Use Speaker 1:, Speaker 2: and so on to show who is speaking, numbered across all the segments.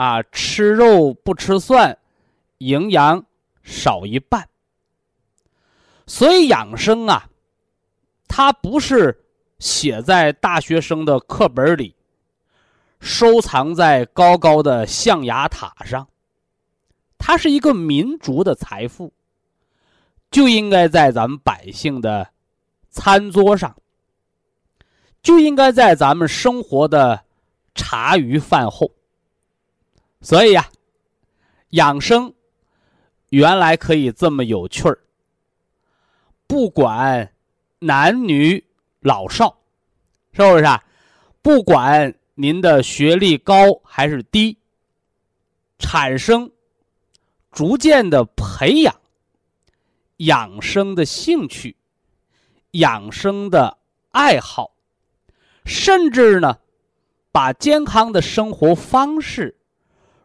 Speaker 1: 啊，吃肉不吃蒜，营养少一半。所以养生啊，它不是写在大学生的课本里，收藏在高高的象牙塔上。它是一个民族的财富，就应该在咱们百姓的餐桌上，就应该在咱们生活的茶余饭后。所以呀，养生原来可以这么有趣儿。不管男女老少，是不是啊？不管您的学历高还是低，产生逐渐的培养养生的兴趣、养生的爱好，甚至呢，把健康的生活方式。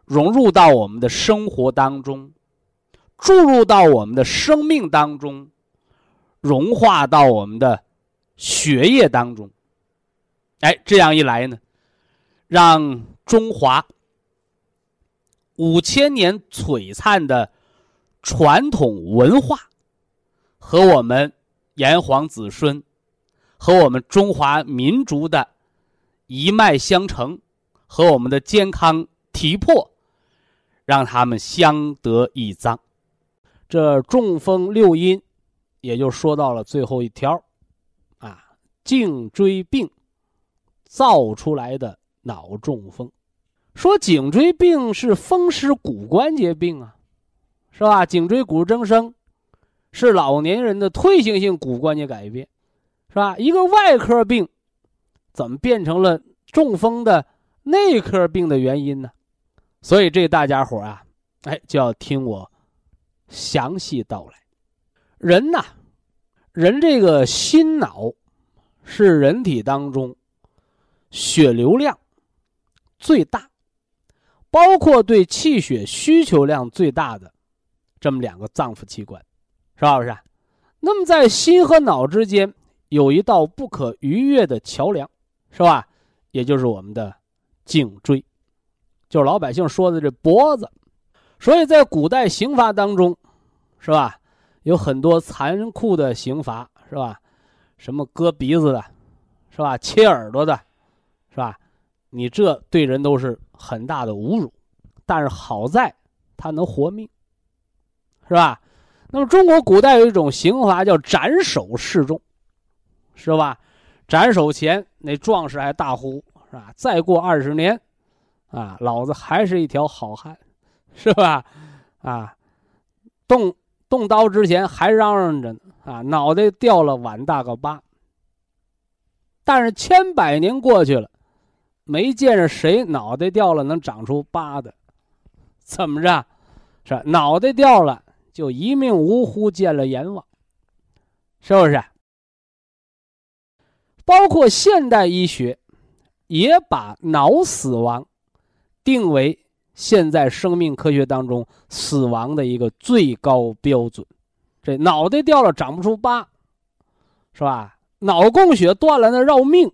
Speaker 1: 融入到我们的生活当中，注入到我们的生命当中，融化到我们的血液当中。哎，这样一来呢，让中华五千年璀璨的传统文化和我们炎黄子孙和我们中华民族的一脉相承和我们的健康体魄。让他们相得益彰。这中风六因，也就说到了最后一条，啊，颈椎病造出来的脑中风。说颈椎病是风湿骨关节病啊，是吧？颈椎骨增生是老年人的退行性骨关节改变，是吧？一个外科病，怎么变成了中风的内科病的原因呢？所以这大家伙啊，哎，就要听我详细道来。人呐，人这个心脑是人体当中血流量最大，包括对气血需求量最大的这么两个脏腑器官，是不是？那么在心和脑之间有一道不可逾越的桥梁，是吧？也就是我们的颈椎。就是老百姓说的这脖子，所以在古代刑罚当中，是吧？有很多残酷的刑罚，是吧？什么割鼻子的，是吧？切耳朵的，是吧？你这对人都是很大的侮辱。但是好在他能活命，是吧？那么中国古代有一种刑罚叫斩首示众，是吧？斩首前那壮士还大呼，是吧？再过二十年。啊，老子还是一条好汉，是吧？啊，动动刀之前还嚷嚷着呢啊，脑袋掉了碗大个疤。但是千百年过去了，没见着谁脑袋掉了能长出疤的，怎么着？是脑袋掉了就一命呜呼，见了阎王，是不是？包括现代医学，也把脑死亡定为现在生命科学当中死亡的一个最高标准。这脑袋掉了长不出疤，是吧？脑供血断了那绕命，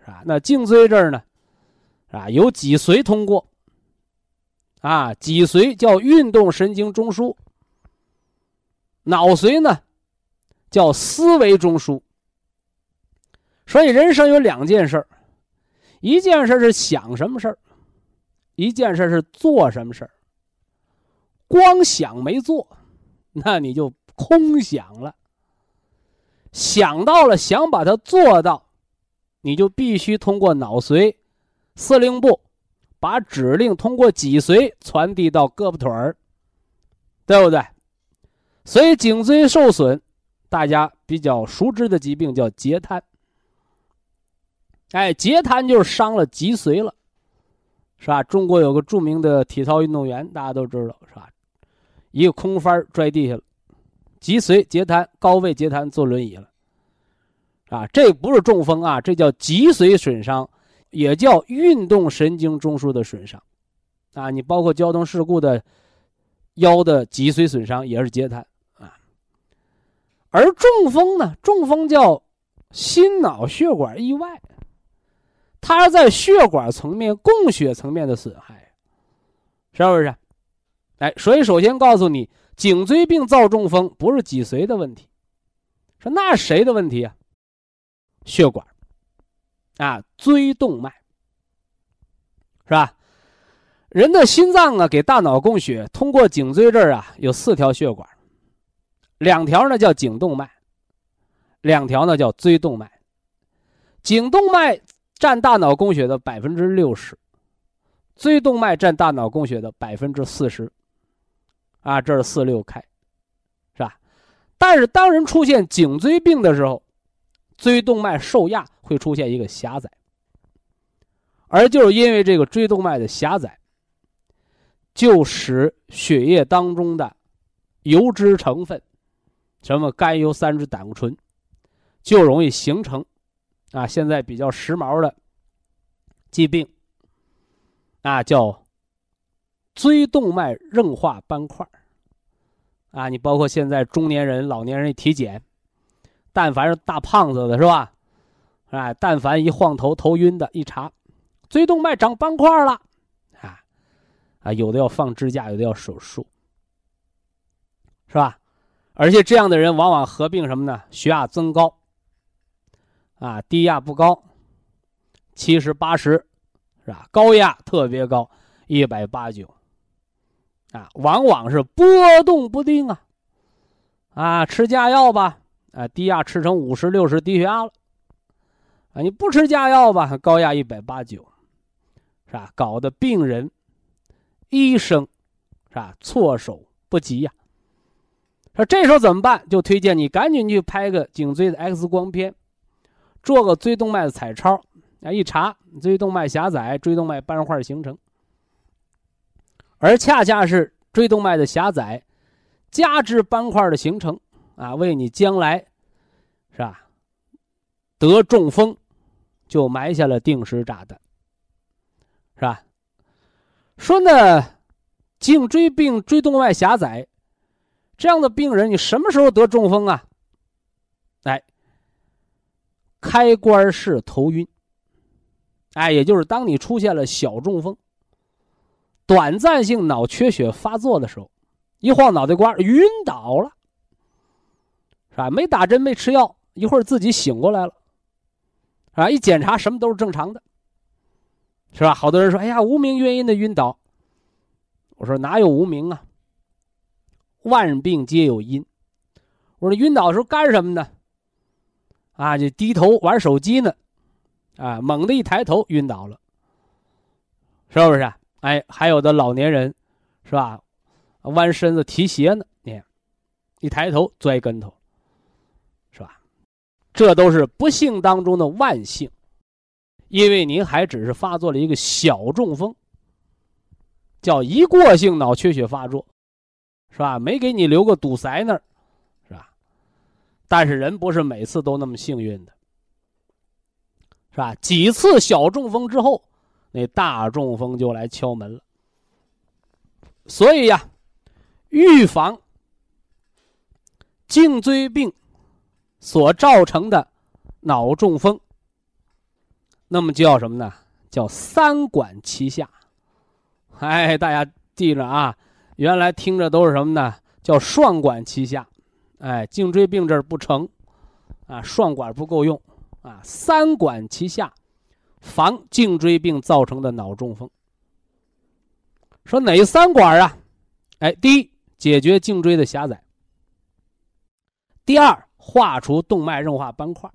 Speaker 1: 是吧？那颈椎这儿呢，啊，有脊髓通过。啊，脊髓叫运动神经中枢，脑髓呢叫思维中枢。所以人生有两件事一件事是想什么事儿，一件事是做什么事儿。光想没做，那你就空想了。想到了，想把它做到，你就必须通过脑髓、司令部，把指令通过脊髓传递到胳膊腿儿，对不对？所以颈椎受损，大家比较熟知的疾病叫截瘫。哎，截瘫就是伤了脊髓了，是吧？中国有个著名的体操运动员，大家都知道，是吧？一个空翻摔地下了，脊髓截瘫，高位截瘫，坐轮椅了。啊，这不是中风啊，这叫脊髓损伤，也叫运动神经中枢的损伤。啊，你包括交通事故的腰的脊髓损伤也是截瘫啊。而中风呢，中风叫心脑血管意外。它在血管层面、供血层面的损害，是不是？哎，所以首先告诉你，颈椎病造中风不是脊髓的问题，说那谁的问题啊？血管，啊，椎动脉，是吧？人的心脏啊，给大脑供血，通过颈椎这儿啊，有四条血管，两条呢叫颈动脉，两条呢叫椎动脉，颈动脉。占大脑供血的百分之六十，椎动脉占大脑供血的百分之四十，啊，这是四六开，是吧？但是当人出现颈椎病的时候，椎动脉受压会出现一个狭窄，而就是因为这个椎动脉的狭窄，就使血液当中的油脂成分，什么甘油三酯胆固醇，就容易形成。啊，现在比较时髦的疾病，啊，叫椎动脉硬化斑块啊，你包括现在中年人、老年人一体检，但凡是大胖子的是吧？哎，但凡一晃头头晕的，一查，椎动脉长斑块了，啊，啊，有的要放支架，有的要手术，是吧？而且这样的人往往合并什么呢？血压增高。啊，低压不高，七十八十，是吧？高压特别高，一百八九。啊，往往是波动不定啊。啊，吃架药吧，啊，低压吃成五十六十低血压了。啊，你不吃架药吧，高压一百八九，是吧？搞得病人、医生，是吧？措手不及呀。说这时候怎么办？就推荐你赶紧去拍个颈椎的 X 光片。做个椎动脉的彩超，啊，一查椎动脉狭窄，椎动脉斑块形成，而恰恰是椎动脉的狭窄，加之斑块的形成，啊，为你将来，是吧？得中风，就埋下了定时炸弹，是吧？说呢，颈椎病、椎动脉狭窄，这样的病人，你什么时候得中风啊？哎。开关式头晕，哎，也就是当你出现了小中风、短暂性脑缺血发作的时候，一晃脑袋瓜晕倒了，是吧？没打针，没吃药，一会儿自己醒过来了，啊，一检查什么都是正常的，是吧？好多人说：“哎呀，无名原因的晕倒。”我说：“哪有无名啊？万病皆有因。”我说：“晕倒的时候干什么呢？”啊，就低头玩手机呢，啊，猛地一抬头晕倒了，是不是？哎，还有的老年人，是吧？弯身子提鞋呢，你看，一抬头摔跟头，是吧？这都是不幸当中的万幸，因为您还只是发作了一个小中风，叫一过性脑缺血发作，是吧？没给你留个堵塞那儿，但是人不是每次都那么幸运的，是吧？几次小中风之后，那大中风就来敲门了。所以呀。预防颈椎病所造成的脑中风，那么叫什么呢？叫三管齐下。哎，大家记着啊！原来听着都是什么呢？叫双管齐下。哎，颈椎病这儿不成啊，双管不够用啊，三管齐下，防颈椎病造成的脑中风。说哪三管啊？哎，第一。解决颈椎的狭窄。第二，化除动脉硬化斑块。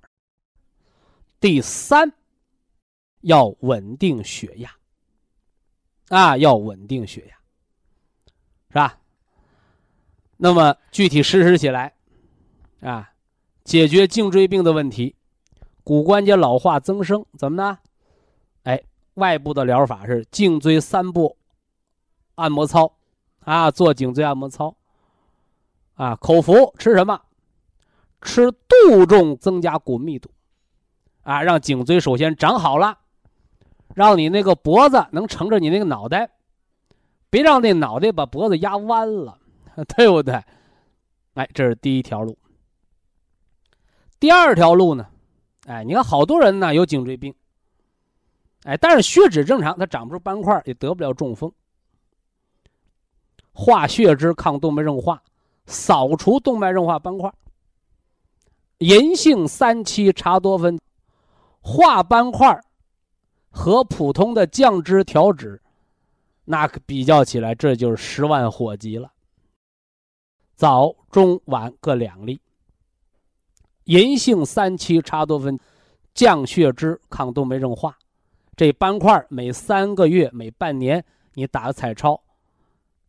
Speaker 1: 第三，要稳定血压。啊，要稳定血压，是吧？那么具体实施起来，啊，解决颈椎病的问题，骨关节老化增生怎么呢？哎，外部的疗法是颈椎三步按摩操。啊，做颈椎按摩操。啊，口服吃什么？吃杜仲增加骨密度。啊，让颈椎首先长好了，让你那个脖子能撑着你那个脑袋，别让那脑袋把脖子压弯了，对不对？哎，这是第一条路。第二条路呢？哎，你看好多人呢有颈椎病，哎，但是血脂正常，他长不出斑块，也得不了中风。化血脂抗动脉硬化，扫除动脉硬化斑块。银杏三七茶多酚，化斑块和普通的降脂调脂，那可比较起来，这就是十万火急了。早中晚各两粒。银杏三七茶多酚，降血脂抗动脉硬化。这斑块每三个月、每半年你打个彩超，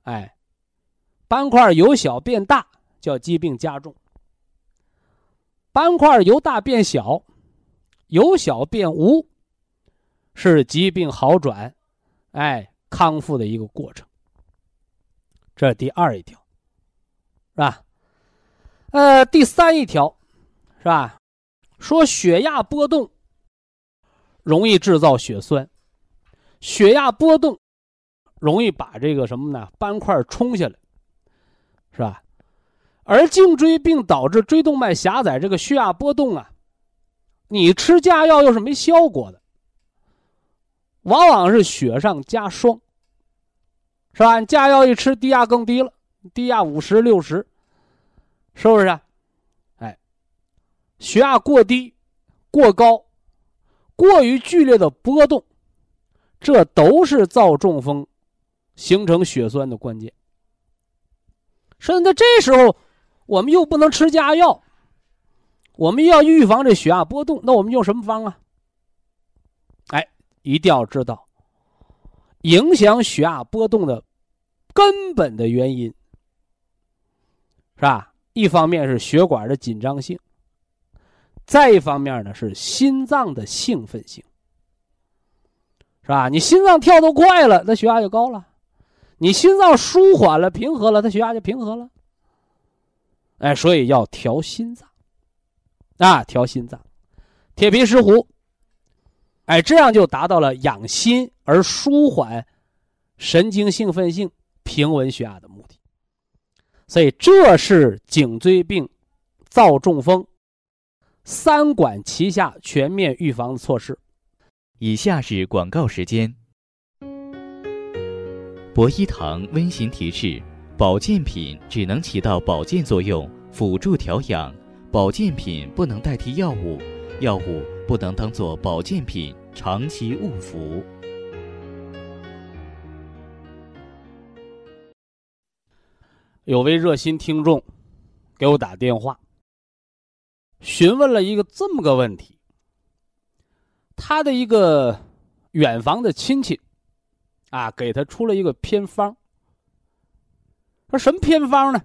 Speaker 1: 哎。斑块由小变大，叫疾病加重；斑块由大变小，由小变无，是疾病好转、哎康复的一个过程。这是第二一条，是吧？呃，第三一条，是吧？说血压波动容易制造血栓，血压波动容易把这个什么呢？斑块冲下来。是吧？而颈椎病导致椎动脉狭窄，这个血压波动啊，你吃加药又是没效果的，往往是雪上加霜，是吧？你加药一吃，低压更低了，低压五十六十，是不是？哎，血压过低、过高、过于剧烈的波动，这都是造中风、形成血栓的关键。甚至在这时候，我们又不能吃加药，我们要预防这血压波动，那我们用什么方啊？哎，一定要知道，影响血压波动的根本的原因，是吧？一方面是血管的紧张性，再一方面呢是心脏的兴奋性，是吧？你心脏跳得快了，那血压就高了。你心脏舒缓了，平和了，它血压就平和了。哎，所以要调心脏，啊，调心脏，铁皮石斛，哎，这样就达到了养心而舒缓神经兴奋性、平稳血压的目的。所以这是颈椎病造中风三管齐下、全面预防的措施。
Speaker 2: 以下是广告时间。博一堂温馨提示：保健品只能起到保健作用，辅助调养；保健品不能代替药物，药物不能当做保健品长期误服。
Speaker 1: 有位热心听众给我打电话，询问了一个这么个问题：他的一个远房的亲戚。啊，给他出了一个偏方，说什么偏方呢？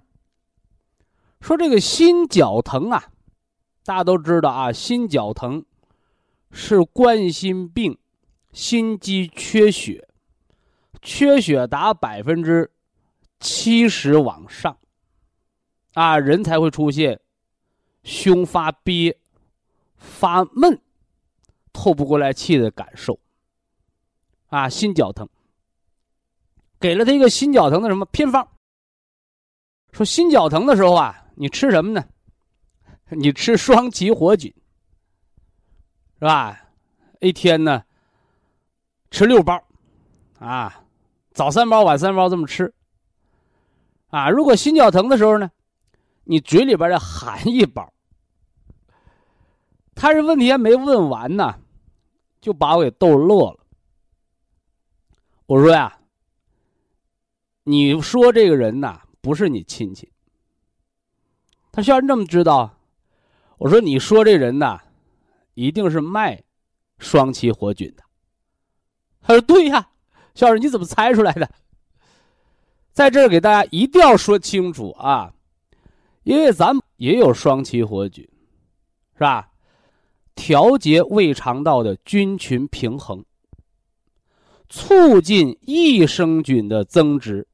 Speaker 1: 说这个心绞疼啊，大家都知道啊，心绞疼是冠心病，心肌缺血，缺血达百分之七十往上，啊，人才会出现胸发憋、发闷、透不过来气的感受。啊，心绞疼，给了他一个心绞疼的什么偏方？说心绞疼的时候啊，你吃什么呢？你吃双歧活菌，是吧？一天呢吃六包，啊，早三包，晚三包这么吃。啊，如果心绞疼的时候呢，你嘴里边再含一包。他这问题还没问完呢，就把我给逗乐了。我说呀，你说这个人呐不是你亲戚。他虽然这么知道，我说你说这人呐，一定是卖双歧活菌的。他说对呀，校长你怎么猜出来的？在这儿给大家一定要说清楚啊，因为咱们也有双歧活菌，是吧？调节胃肠道的菌群平衡。促进益生菌的增殖，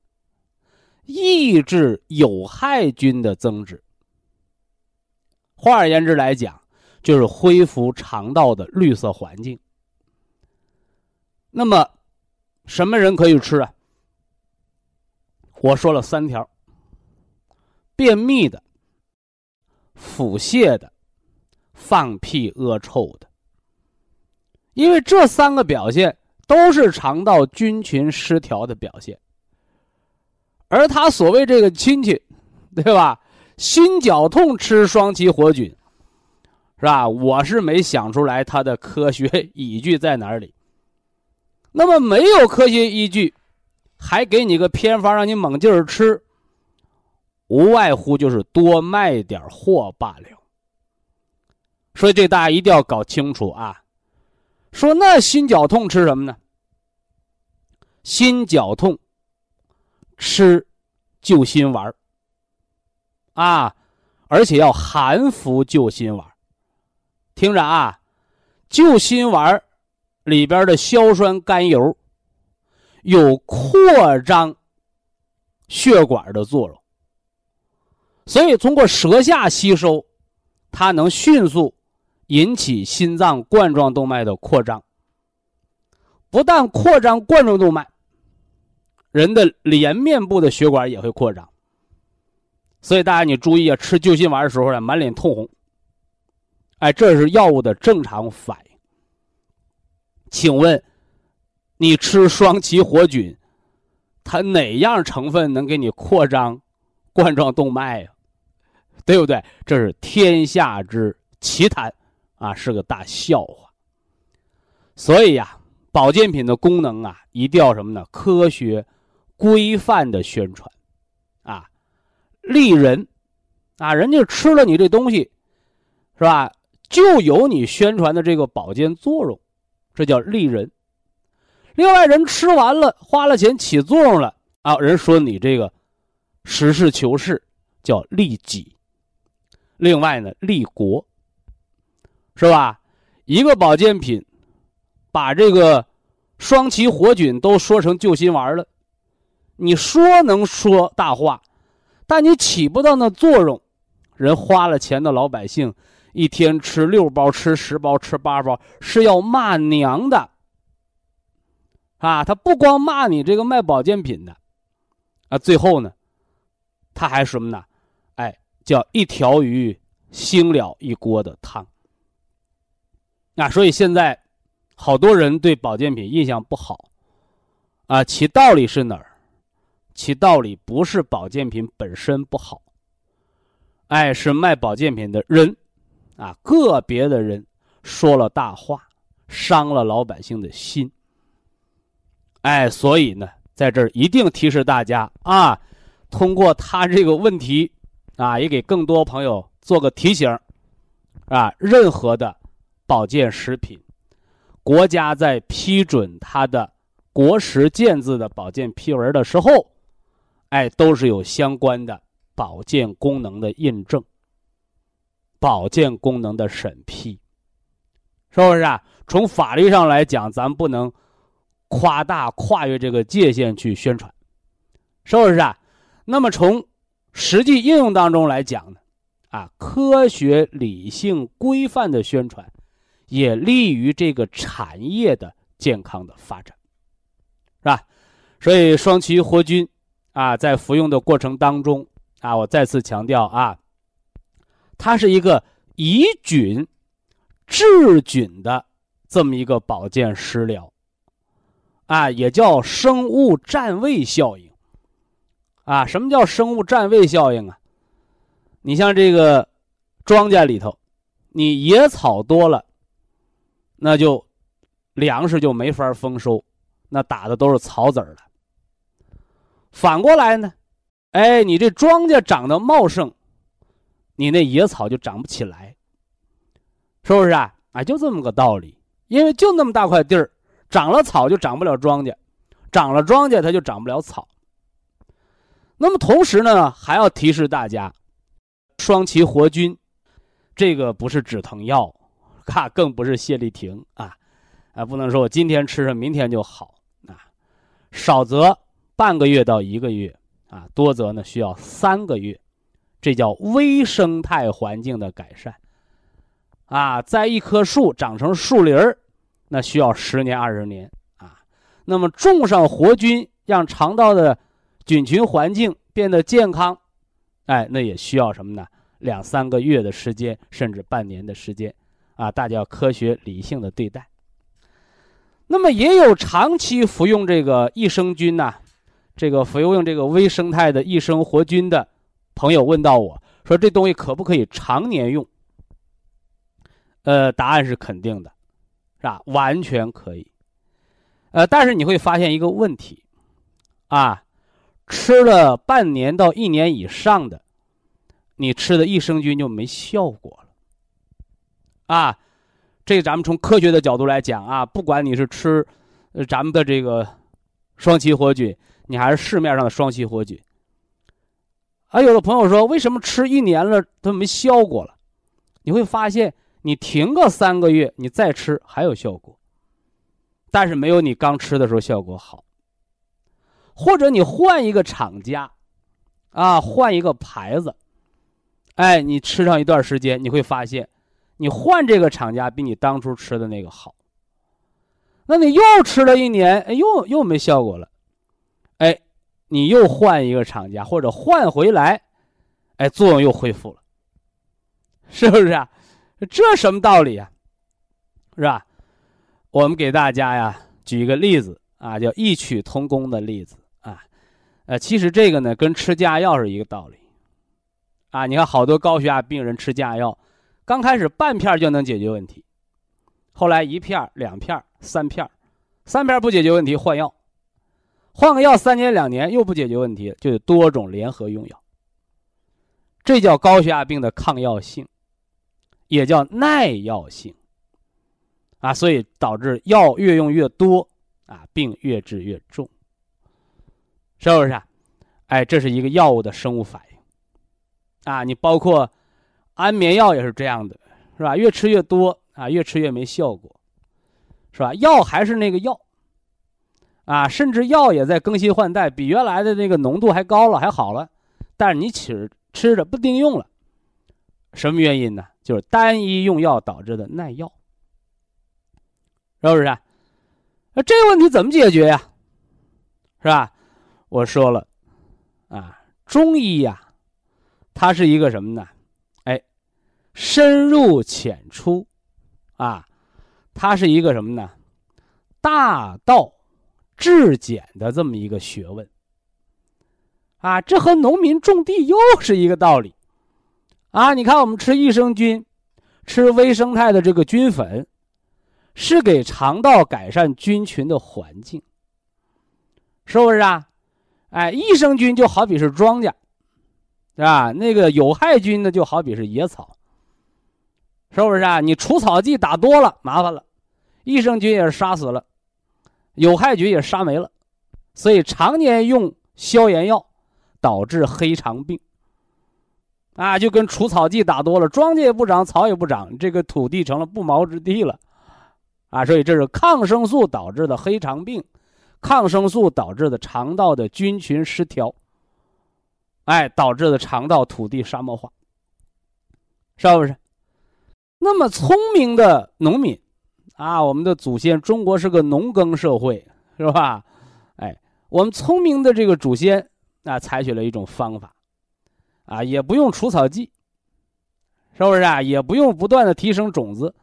Speaker 1: 抑制有害菌的增殖。换而言之来讲，就是恢复肠道的绿色环境。那么，什么人可以吃啊？我说了三条：便秘的、腹泻的、放屁恶臭的。因为这三个表现。都是肠道菌群失调的表现，而他所谓这个亲戚，对吧？心绞痛吃双歧活菌，是吧？我是没想出来他的科学依据在哪里。那么没有科学依据，还给你个偏方让你猛劲儿吃，无外乎就是多卖点货罢了。所以这大家一定要搞清楚啊。说那心绞痛吃什么呢？心绞痛吃救心丸啊，而且要含服救心丸听着啊，救心丸里边的硝酸甘油有扩张血管的作用，所以通过舌下吸收，它能迅速。引起心脏冠状动脉的扩张，不但扩张冠状动脉，人的连面部的血管也会扩张。所以大家你注意啊，吃救心丸的时候呢，满脸通红。哎，这是药物的正常反应。请问，你吃双歧活菌，它哪样成分能给你扩张冠状动脉呀？对不对？这是天下之奇谈。啊，是个大笑话。所以呀，保健品的功能啊，一定要什么呢？科学、规范的宣传，啊，利人，啊，人家吃了你这东西，是吧？就有你宣传的这个保健作用，这叫利人。另外，人吃完了，花了钱起作用了啊，人说你这个实事求是，叫利己。另外呢，利国。是吧？一个保健品，把这个双歧活菌都说成救心丸了。你说能说大话，但你起不到那作用。人花了钱的老百姓，一天吃六包、吃十包、吃八包，是要骂娘的。啊，他不光骂你这个卖保健品的，啊，最后呢，他还什么呢？哎，叫一条鱼腥了一锅的汤。啊，所以现在好多人对保健品印象不好，啊，其道理是哪儿？其道理不是保健品本身不好，哎，是卖保健品的人，啊，个别的人说了大话，伤了老百姓的心。哎，所以呢，在这儿一定提示大家啊，通过他这个问题，啊，也给更多朋友做个提醒，啊，任何的。保健食品，国家在批准它的国食健字的保健批文的时候，哎，都是有相关的保健功能的印证、保健功能的审批，是不是啊？从法律上来讲，咱不能夸大、跨越这个界限去宣传，是不是啊？那么从实际应用当中来讲呢，啊，科学、理性、规范的宣传，也利于这个产业的健康的发展，是吧？所以双歧活菌，啊，在服用的过程当中，啊，我再次强调啊，它是一个以菌治菌的。这么一个保健食疗，啊，也叫生物占位效应，啊，什么叫生物占位效应啊？你像这个庄稼里头，你野草多了，那就粮食就没法丰收，那打的都是草籽儿了。反过来呢，哎，你这庄稼长得茂盛，你那野草就长不起来，是不是啊？啊，就这么个道理。因为就那么大块地儿，长了草就长不了庄稼，长了庄稼它就长不了草。那么同时呢，还要提示大家，双歧活菌，这个不是止疼药，哈，更不是泻立停啊，啊，不能说我今天吃上，明天就好啊，少则半个月到一个月啊，多则呢需要三个月，这叫微生态环境的改善。啊，在一棵树长成树林儿，那需要十年二十年啊。那么种上活菌，让肠道的菌群环境变得健康，哎，那也需要什么呢？两三个月的时间，甚至半年的时间啊。大家要科学理性的对待。那么也有长期服用这个益生菌呐，这个服用这个微生态的益生活菌的朋友问到我说，这东西可不可以常年用？呃，答案是肯定的，是吧？完全可以。呃，但是你会发现一个问题，啊，吃了半年到一年以上的，你吃的益生菌就没效果了。啊，这咱们从科学的角度来讲啊，不管你是吃呃咱们的这个双歧活菌，你还是市面上的双歧活菌，啊，有的朋友说，为什么吃一年了都没效果了？你会发现。你停个三个月，你再吃还有效果，但是没有你刚吃的时候效果好。或者你换一个厂家，啊，换一个牌子，哎，你吃上一段时间，你会发现，你换这个厂家比你当初吃的那个好。那你又吃了一年，哎，又又没效果了，哎，你又换一个厂家或者换回来，哎，作用又恢复了，是不是啊？这什么道理啊？是吧？我们给大家呀举一个例子啊，叫异曲同工的例子啊。呃，其实这个呢跟吃降压药是一个道理啊。你看好多高血压病人吃降压药，刚开始半片就能解决问题，后来一片、两片、三片，三片不解决问题换药，换个药三年两年又不解决问题，就得多种联合用药。这叫高血压病的抗药性。也叫耐药性，啊，所以导致药越用越多，啊，病越治越重，是不是？啊？哎，这是一个药物的生物反应，啊，你包括安眠药也是这样的，是吧？越吃越多，啊，越吃越没效果，是吧？药还是那个药，啊，甚至药也在更新换代，比原来的那个浓度还高了，还好了，但是你吃吃着不顶用了，什么原因呢？就是单一用药导致的耐药，是不是？那这个问题怎么解决呀？是吧？我说了，啊，中医呀，它是一个什么呢？深入浅出，啊，它是一个什么呢？大道至简的这么一个学问，啊，这和农民种地又是一个道理。啊，你看，我们吃益生菌，吃微生态的这个菌粉，是给肠道改善菌群的环境，是不是啊？哎，益生菌就好比是庄稼，是吧？那个有害菌呢，就好比是野草，是不是啊？你除草剂打多了，麻烦了，益生菌也是杀死了，有害菌也杀没了，所以常年用消炎药，导致黑肠病。啊，就跟除草剂打多了，庄稼也不长，草也不长，这个土地成了不毛之地了。啊，所以这是抗生素导致的黑肠病，抗生素导致的肠道的菌群失调，哎，导致的肠道土地沙漠化，是不是？那么聪明的农民，啊，我们的祖先，中国是个农耕社会，是吧？哎，我们聪明的这个祖先啊，采取了一种方法，啊，也不用除草剂，是不是啊？也不用不断的提升种子，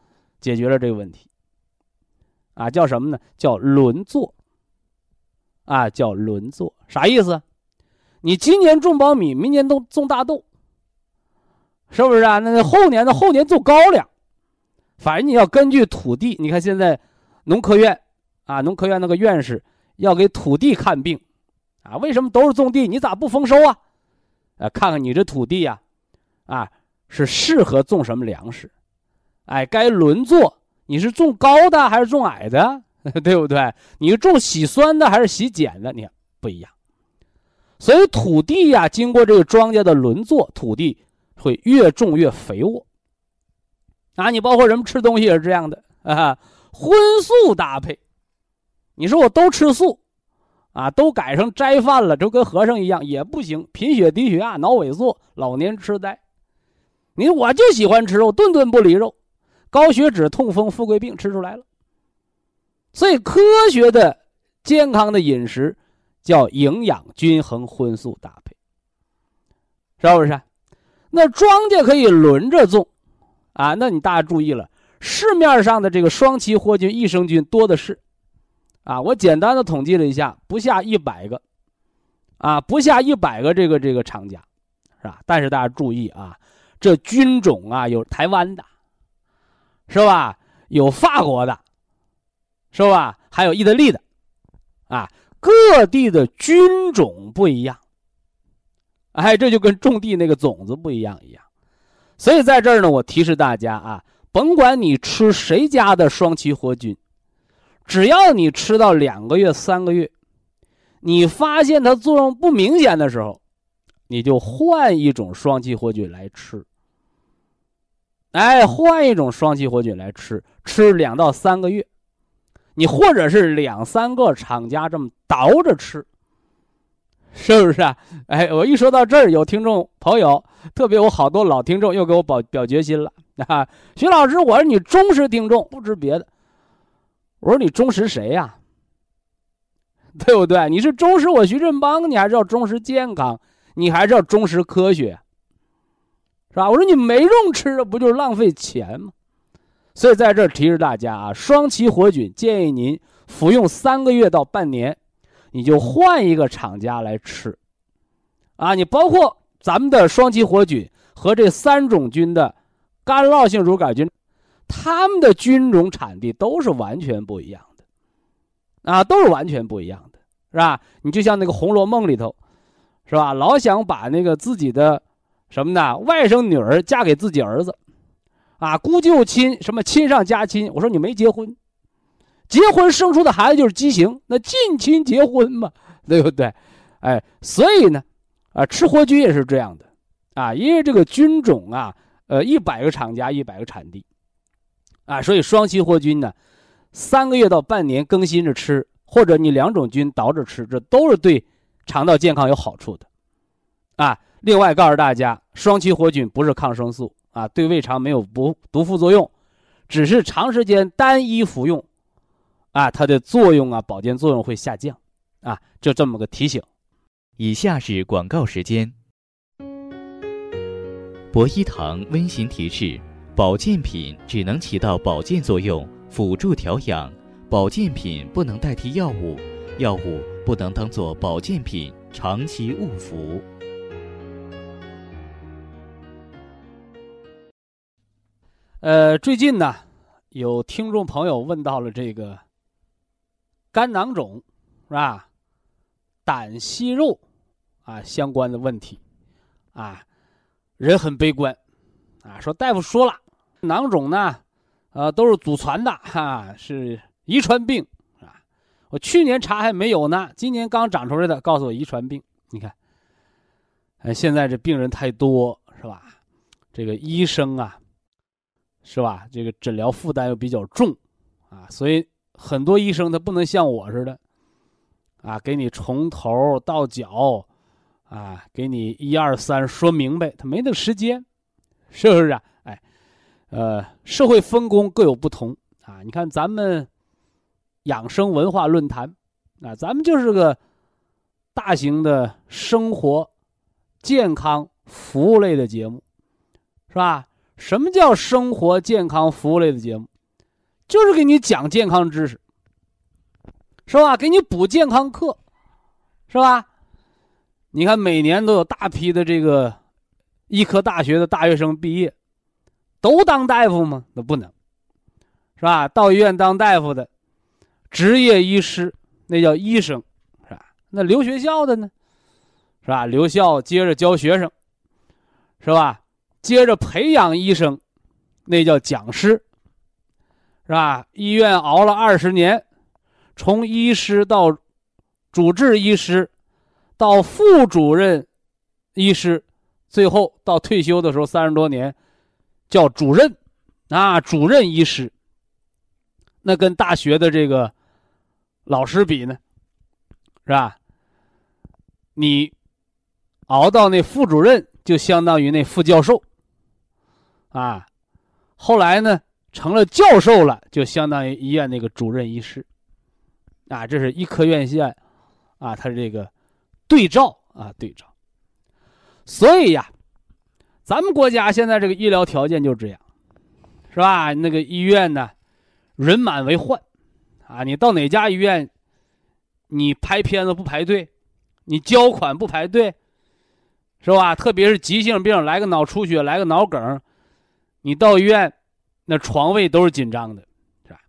Speaker 1: 解决了这个问题。啊，叫什么呢？叫轮作。啊，叫轮作，啥意思？你今年种苞米，明年都种大豆，是不是啊？那后年的后年种高粱，反正你要根据土地。你看现在，农科院啊，农科院那个院士要给土地看病，啊，为什么都是种地？你咋不丰收啊？啊，看看你这土地呀，啊，是适合种什么粮食？哎，该轮作。你是种高的还是种矮的，对不对？你种喜酸的还是喜碱的？你看不一样。所以土地呀，经过这个庄稼的轮作，土地会越种越肥沃。啊，你包括人们吃东西也是这样的啊，荤素搭配。你说我都吃素，啊，都改成斋饭了，就跟和尚一样也不行，贫血、低血压、脑萎缩、老年痴呆。你我就喜欢吃肉，顿顿不离肉。高血脂、痛风、富贵病吃出来了，所以科学的、健康的饮食叫营养均衡、荤素搭配，是不是？那庄稼可以轮着种，啊，那你大家注意了，市面上的这个双歧活菌、益生菌多的是，啊，我简单的统计了一下，不下一百个，啊，不下一百个这个这个厂家，是吧？但是大家注意啊，这菌种啊，有台湾的。是吧？有法国的，是吧？还有意大利的，啊，各地的菌种不一样。哎，这就跟种地那个种子不一样一样。所以在这儿呢，我提示大家啊，甭管你吃谁家的双歧活菌，只要你吃到两个月、三个月，你发现它作用不明显的时候，你就换一种双歧活菌来吃。哎，换一种双歧活菌来吃，吃两到三个月，你或者是两三个厂家这么倒着吃，是不是啊？哎，我一说到这儿，有听众朋友，特别有好多老听众又给我表表决心了啊！徐老师，我是你忠实听众，不知别的。我说你忠实谁呀？对不对？你是忠实我徐振邦，你还是要忠实健康，你还是要忠实科学。是吧？我说你没用吃的，不就是浪费钱吗？所以在这儿提示大家啊，双歧活菌建议您服用三个月到半年，你就换一个厂家来吃。啊，你包括咱们的双歧活菌和这三种菌的干酪性乳杆菌，它们的菌种产地都是完全不一样的，啊，都是完全不一样的，是吧？你就像那个《红楼梦》里头，是吧？老想把那个自己的。什么呢？外甥女儿嫁给自己儿子，啊，姑舅亲什么亲上加亲。我说你没结婚，结婚生出的孩子就是畸形，那近亲结婚嘛，对不对？哎，所以呢，啊，吃活菌也是这样的，啊，因为这个菌种啊，呃，一百个厂家一百个产地，啊，所以双歧活菌呢，三个月到半年更新着吃，或者你两种菌倒着吃，这都是对肠道健康有好处的，啊。另外告诉大家，双歧活菌不是抗生素啊，对胃肠没有不毒副作用，只是长时间单一服用，啊，它的作用啊，保健作用会下降，啊，就这么个提醒。
Speaker 2: 以下是广告时间。博一堂温馨提示：保健品只能起到保健作用，辅助调养；保健品不能代替药物，药物不能当做保健品长期误服。
Speaker 1: 呃，最近呢，有听众朋友问到了这个肝囊肿是吧？胆息肉啊相关的问题啊，人很悲观啊，说大夫说了，囊肿呢，呃，都是祖传的哈，是遗传病啊。我去年查还没有呢，今年刚长出来的，告诉我遗传病。你看，呃，现在这病人太多，是吧？这个医生啊，是吧？这个诊疗负担又比较重，啊，所以很多医生他不能像我似的，啊，给你从头到脚，啊，给你一二三说明白，他没那个时间，是不是啊？哎，呃，社会分工各有不同啊。你看咱们养生文化论坛，啊，咱们就是个大型的生活。健康服务类的节目，是吧？什么叫生活健康服务类的节目？就是给你讲健康知识，是吧？给你补健康课，是吧？你看每年都有大批的这个医科大学的大学生毕业，都当大夫吗？那不能，是吧？到医院当大夫的职业医师，那叫医生，是吧？那留学校的呢？是吧？留校接着教学生，是吧？接着培养医生，那叫讲师，是吧？医院熬了二十年，从医师到主治医师，到副主任医师，最后到退休的时候三十多年，叫主任，啊，主任医师。那跟大学的这个老师比呢，是吧？你。熬到那副主任，就相当于那副教授，啊，后来呢成了教授了，就相当于医院那个主任医师，啊，这是医科院线，啊，他这个对照啊对照。所以呀，咱们国家现在这个医疗条件就这样，是吧？那个医院呢，人满为患，啊，你到哪家医院，你拍片子不排队，你交款不排队。是吧？特别是急性病，来个脑出血，来个脑梗，你到医院，那床位都是紧张的，是吧？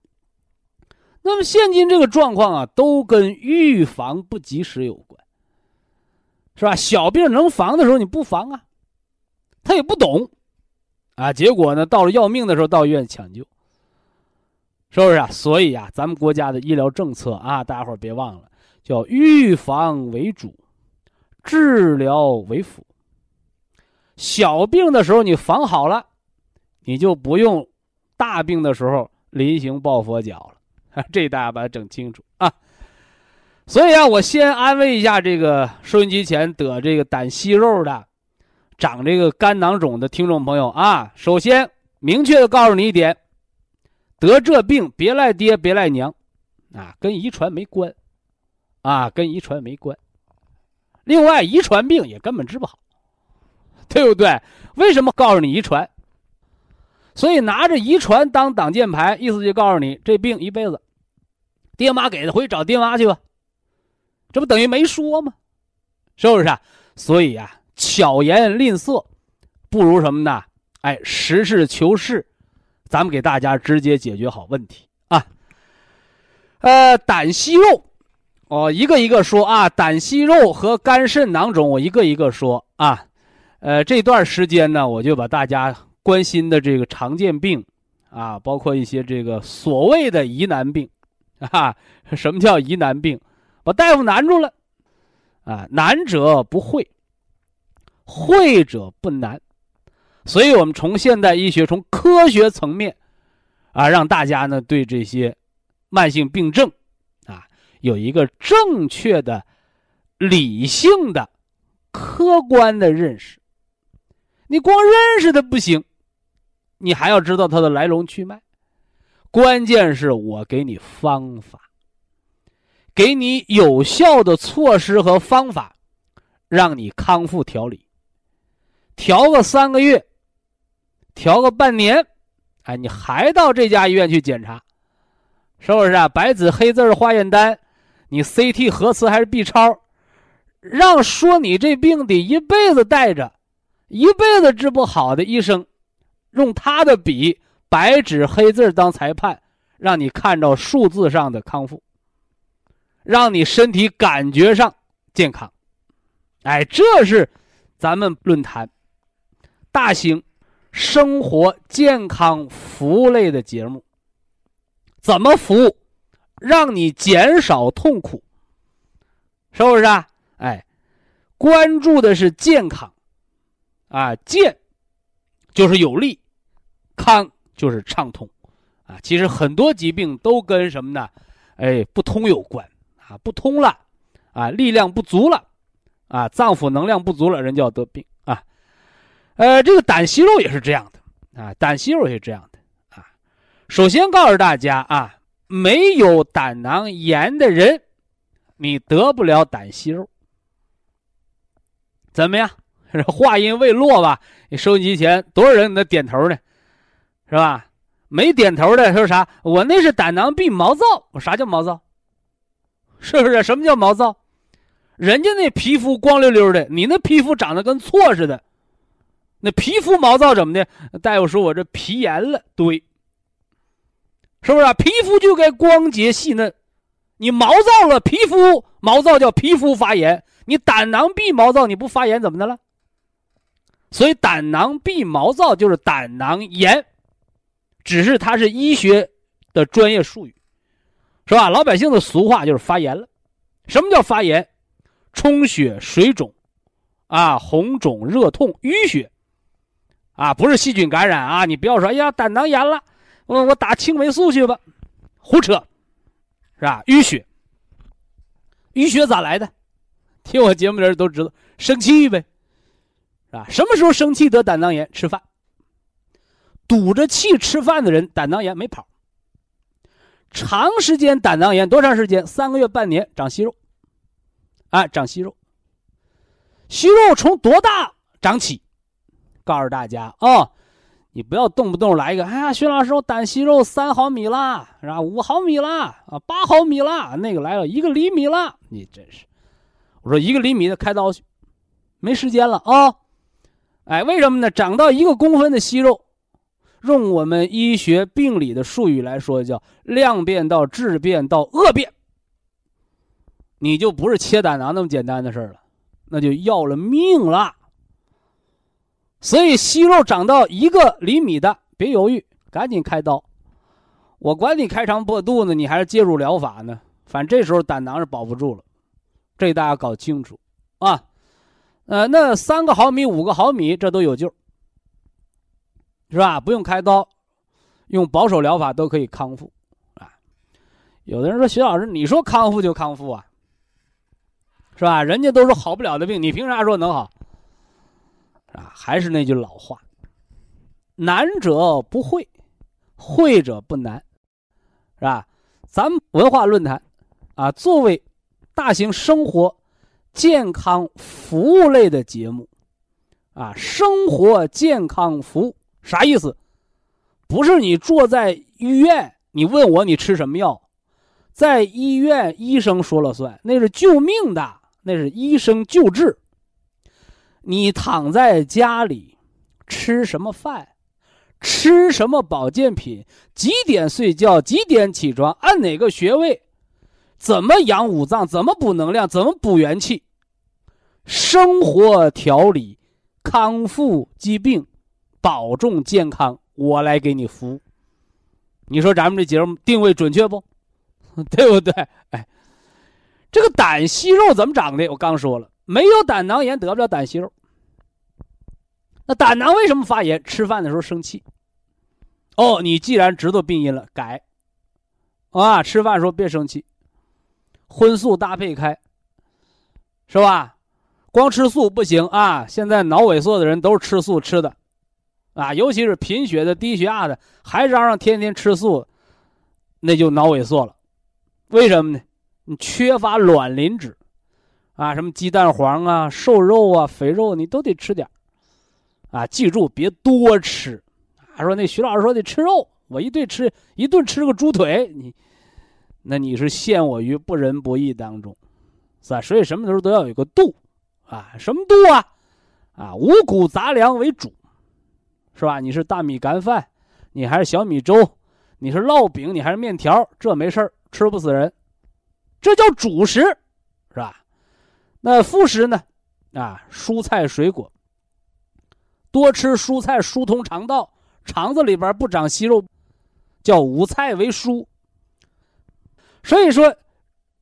Speaker 1: 那么现今这个状况啊，都跟预防不及时有关，是吧？小病能防的时候你不防啊，他也不懂，啊，结果呢，到了要命的时候到医院抢救，是不是啊？所以啊，咱们国家的医疗政策啊，大家伙别忘了，叫预防为主。治疗为辅，小病的时候你防好了，你就不用大病的时候临行抱佛脚了。这大家把它整清楚啊！所以啊，我先安慰一下这个收音机前得这个胆息肉的、长这个肝囊肿的听众朋友啊。首先，明确的告诉你一点：得这病别赖爹，别赖娘，啊，跟遗传没关，啊，跟遗传没关。另外，遗传病也根本治不好，对不对？为什么告诉你遗传？所以拿着遗传当挡箭牌，意思就告诉你这病一辈子，爹妈给的，回去找爹妈去吧。这不等于没说吗？是不是啊？所以啊，巧言令色，不如什么呢？哎，实事求是，咱们给大家直接解决好问题啊。呃，胆息肉。哦，一个一个说啊，胆息肉和肝肾囊肿，我一个一个说啊。呃，这段时间呢，我就把大家关心的这个常见病啊，包括一些这个所谓的疑难病 啊，什么叫疑难病？把大夫难住了啊，难者不会，会者不难。所以我们从现代医学、从科学层面啊，让大家呢对这些慢性病症。啊有一个正确的、理性的、客观的认识。你光认识它不行，你还要知道它的来龙去脉。关键是我给你方法，给你有效的措施和方法，让你康复调理。调个三个月，调个半年，哎，你还到这家医院去检查，是不是啊？白纸黑字化验单。你 CT 核磁还是 B 超，让说你这病得一辈子带着，一辈子治不好的医生，用他的笔白纸黑字当裁判，让你看到数字上的康复，让你身体感觉上健康，哎，这是咱们论坛大型生活健康服务类的节目，怎么服务？让你减少痛苦，是不是啊？哎，关注的是健康，啊，健就是有力，康就是畅通，啊，其实很多疾病都跟什么呢？哎，不通有关啊，不通了，啊，力量不足了，啊，脏腑能量不足了，人就要得病啊。呃，这个胆息肉也是这样的啊，胆息肉也是这样的啊。首先告诉大家啊，没有胆囊炎的人，你得不了胆息肉。怎么样？话音未落吧？你收音机前多少人在点头呢？是吧？没点头的说啥？我那是胆囊壁毛躁。我啥叫毛躁？是不是？什么叫毛躁？人家那皮肤光溜溜的，你那皮肤长得跟错似的。那皮肤毛躁怎么的？大夫说我这皮炎了。对，是不是？皮肤就该光洁细嫩。你毛躁了，皮肤毛躁叫皮肤发炎。你胆囊壁毛躁，你不发炎怎么的了？所以胆囊壁毛躁就是胆囊炎。只是它是医学的专业术语，是吧？老百姓的俗话就是发炎了。什么叫发炎？充血、水肿，啊，红肿、热痛、淤血，啊，不是细菌感染啊！你不要说，哎呀，胆囊炎了，我我打青霉素去吧，胡扯，是吧？淤血，淤血咋来的？听我节目的人都知道，生气呗，是吧？什么时候生气得胆囊炎？吃饭。堵着气吃饭的人，胆囊炎没跑。长时间胆囊炎多长时间？三个月、半年长息肉，啊，长息肉。息肉从多大长起？告诉大家啊，你不要动不动来一个，哎呀，徐老师，我胆息肉三毫米啦，是吧？五毫米啦，啊，八毫米啦，那个来了一个厘米了，你真是，我说一个厘米的开刀去，没时间了啊。哎，为什么呢？长到一个公分的息肉。用我们医学病理的术语来说，叫量变到质变到恶变，你就不是切胆囊那么简单的事了，那就要了命了。所以息肉长到一个厘米的，别犹豫，赶紧开刀。我管你开肠破肚呢，你还是介入疗法呢？反正这时候胆囊是保不住了，这大家搞清楚啊。呃，那三个毫米、五个毫米，这都有救。是吧？不用开刀，用保守疗法都可以康复，啊！有的人说徐老师，你说康复就康复啊？是吧？人家都说好不了的病，你凭啥说能好？啊，还是那句老话，难者不会，会者不难，是吧？咱们文化论坛，啊，作为大型生活健康服务类的节目，啊，生活健康服务。啥意思？不是你坐在医院，你问我你吃什么药，在医院医生说了算，那是救命的，那是医生救治。你躺在家里，吃什么饭，吃什么保健品，几点睡觉，几点起床，按哪个穴位，怎么养五脏，怎么补能量，怎么补元气，生活调理，康复疾病。保重健康，我来给你服务。你说咱们这节目定位准确不？对不对？哎，这个胆息肉怎么长的？我刚说了，没有胆囊炎得不了胆息肉。那胆囊为什么发炎？吃饭的时候生气。哦，你既然知道病因了，改啊，吃饭时候别生气，荤素搭配开，是吧？光吃素不行啊！现在脑萎缩的人都是吃素吃的。啊，尤其是贫血的、低血压的，还嚷嚷天天吃素，那就脑萎缩了。为什么呢？你缺乏卵磷脂，啊，什么鸡蛋黄啊、瘦肉啊、肥肉，你都得吃点啊，记住别多吃。还说那徐老师说得吃肉，我一顿吃一顿吃个猪腿，你，那你是陷我于不仁不义当中，是吧？所以什么时候都要有个度，啊，什么度啊？啊，五谷杂粮为主。是吧？你是大米干饭，你还是小米粥，你是烙饼，你还是面条，这没事吃不死人，这叫主食，是吧？那副食呢？啊，蔬菜水果，多吃蔬菜疏通肠道，肠子里边不长息肉，叫五菜为蔬。所以说，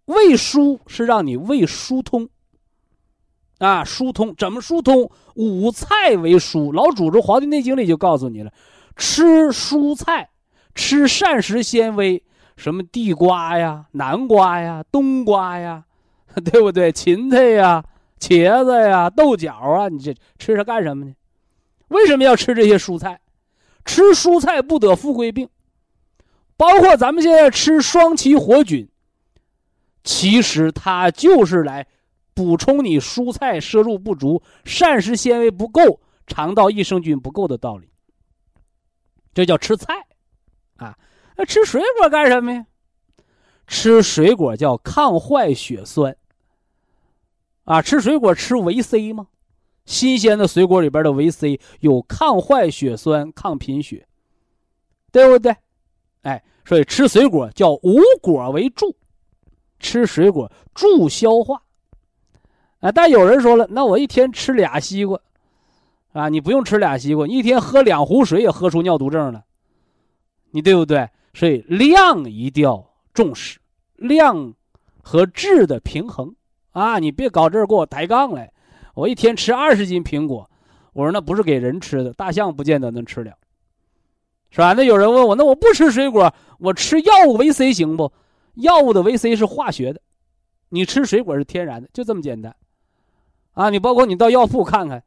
Speaker 1: 胃疏是让你胃疏通，啊，疏通怎么疏通？五菜为疏。老祖宗《黄帝内经》里就告诉你了，吃蔬菜，吃膳食纤维，什么地瓜呀、南瓜呀、冬瓜呀，对不对？芹菜呀、茄子呀、豆角啊，你这吃它干什么呢？为什么要吃这些蔬菜？吃蔬菜不得富贵病，包括咱们现在吃双歧活菌，其实它就是来。补充你蔬菜摄入不足、膳食纤维不够、肠道益生菌不够的道理，这叫吃菜，啊，那吃水果干什么呀？吃水果叫抗坏血酸，啊，吃水果吃维 C 吗？新鲜的水果里边的维 C 有抗坏血酸、抗贫血，对不对？哎，所以吃水果叫无果为助，吃水果助消化。啊！但有人说了，那我一天吃俩西瓜，啊，你不用吃俩西瓜，你一天喝两壶水也喝出尿毒症了，你对不对？所以量一定要重视，量和质的平衡啊！你别搞这儿给我抬杠来，我一天吃二十斤苹果，我说那不是给人吃的，大象不见得能吃了，是吧？那有人问我，那我不吃水果，我吃药物维 C 行不？药物的维 C 是化学的，你吃水果是天然的，就这么简单。啊，你包括你到药铺看看，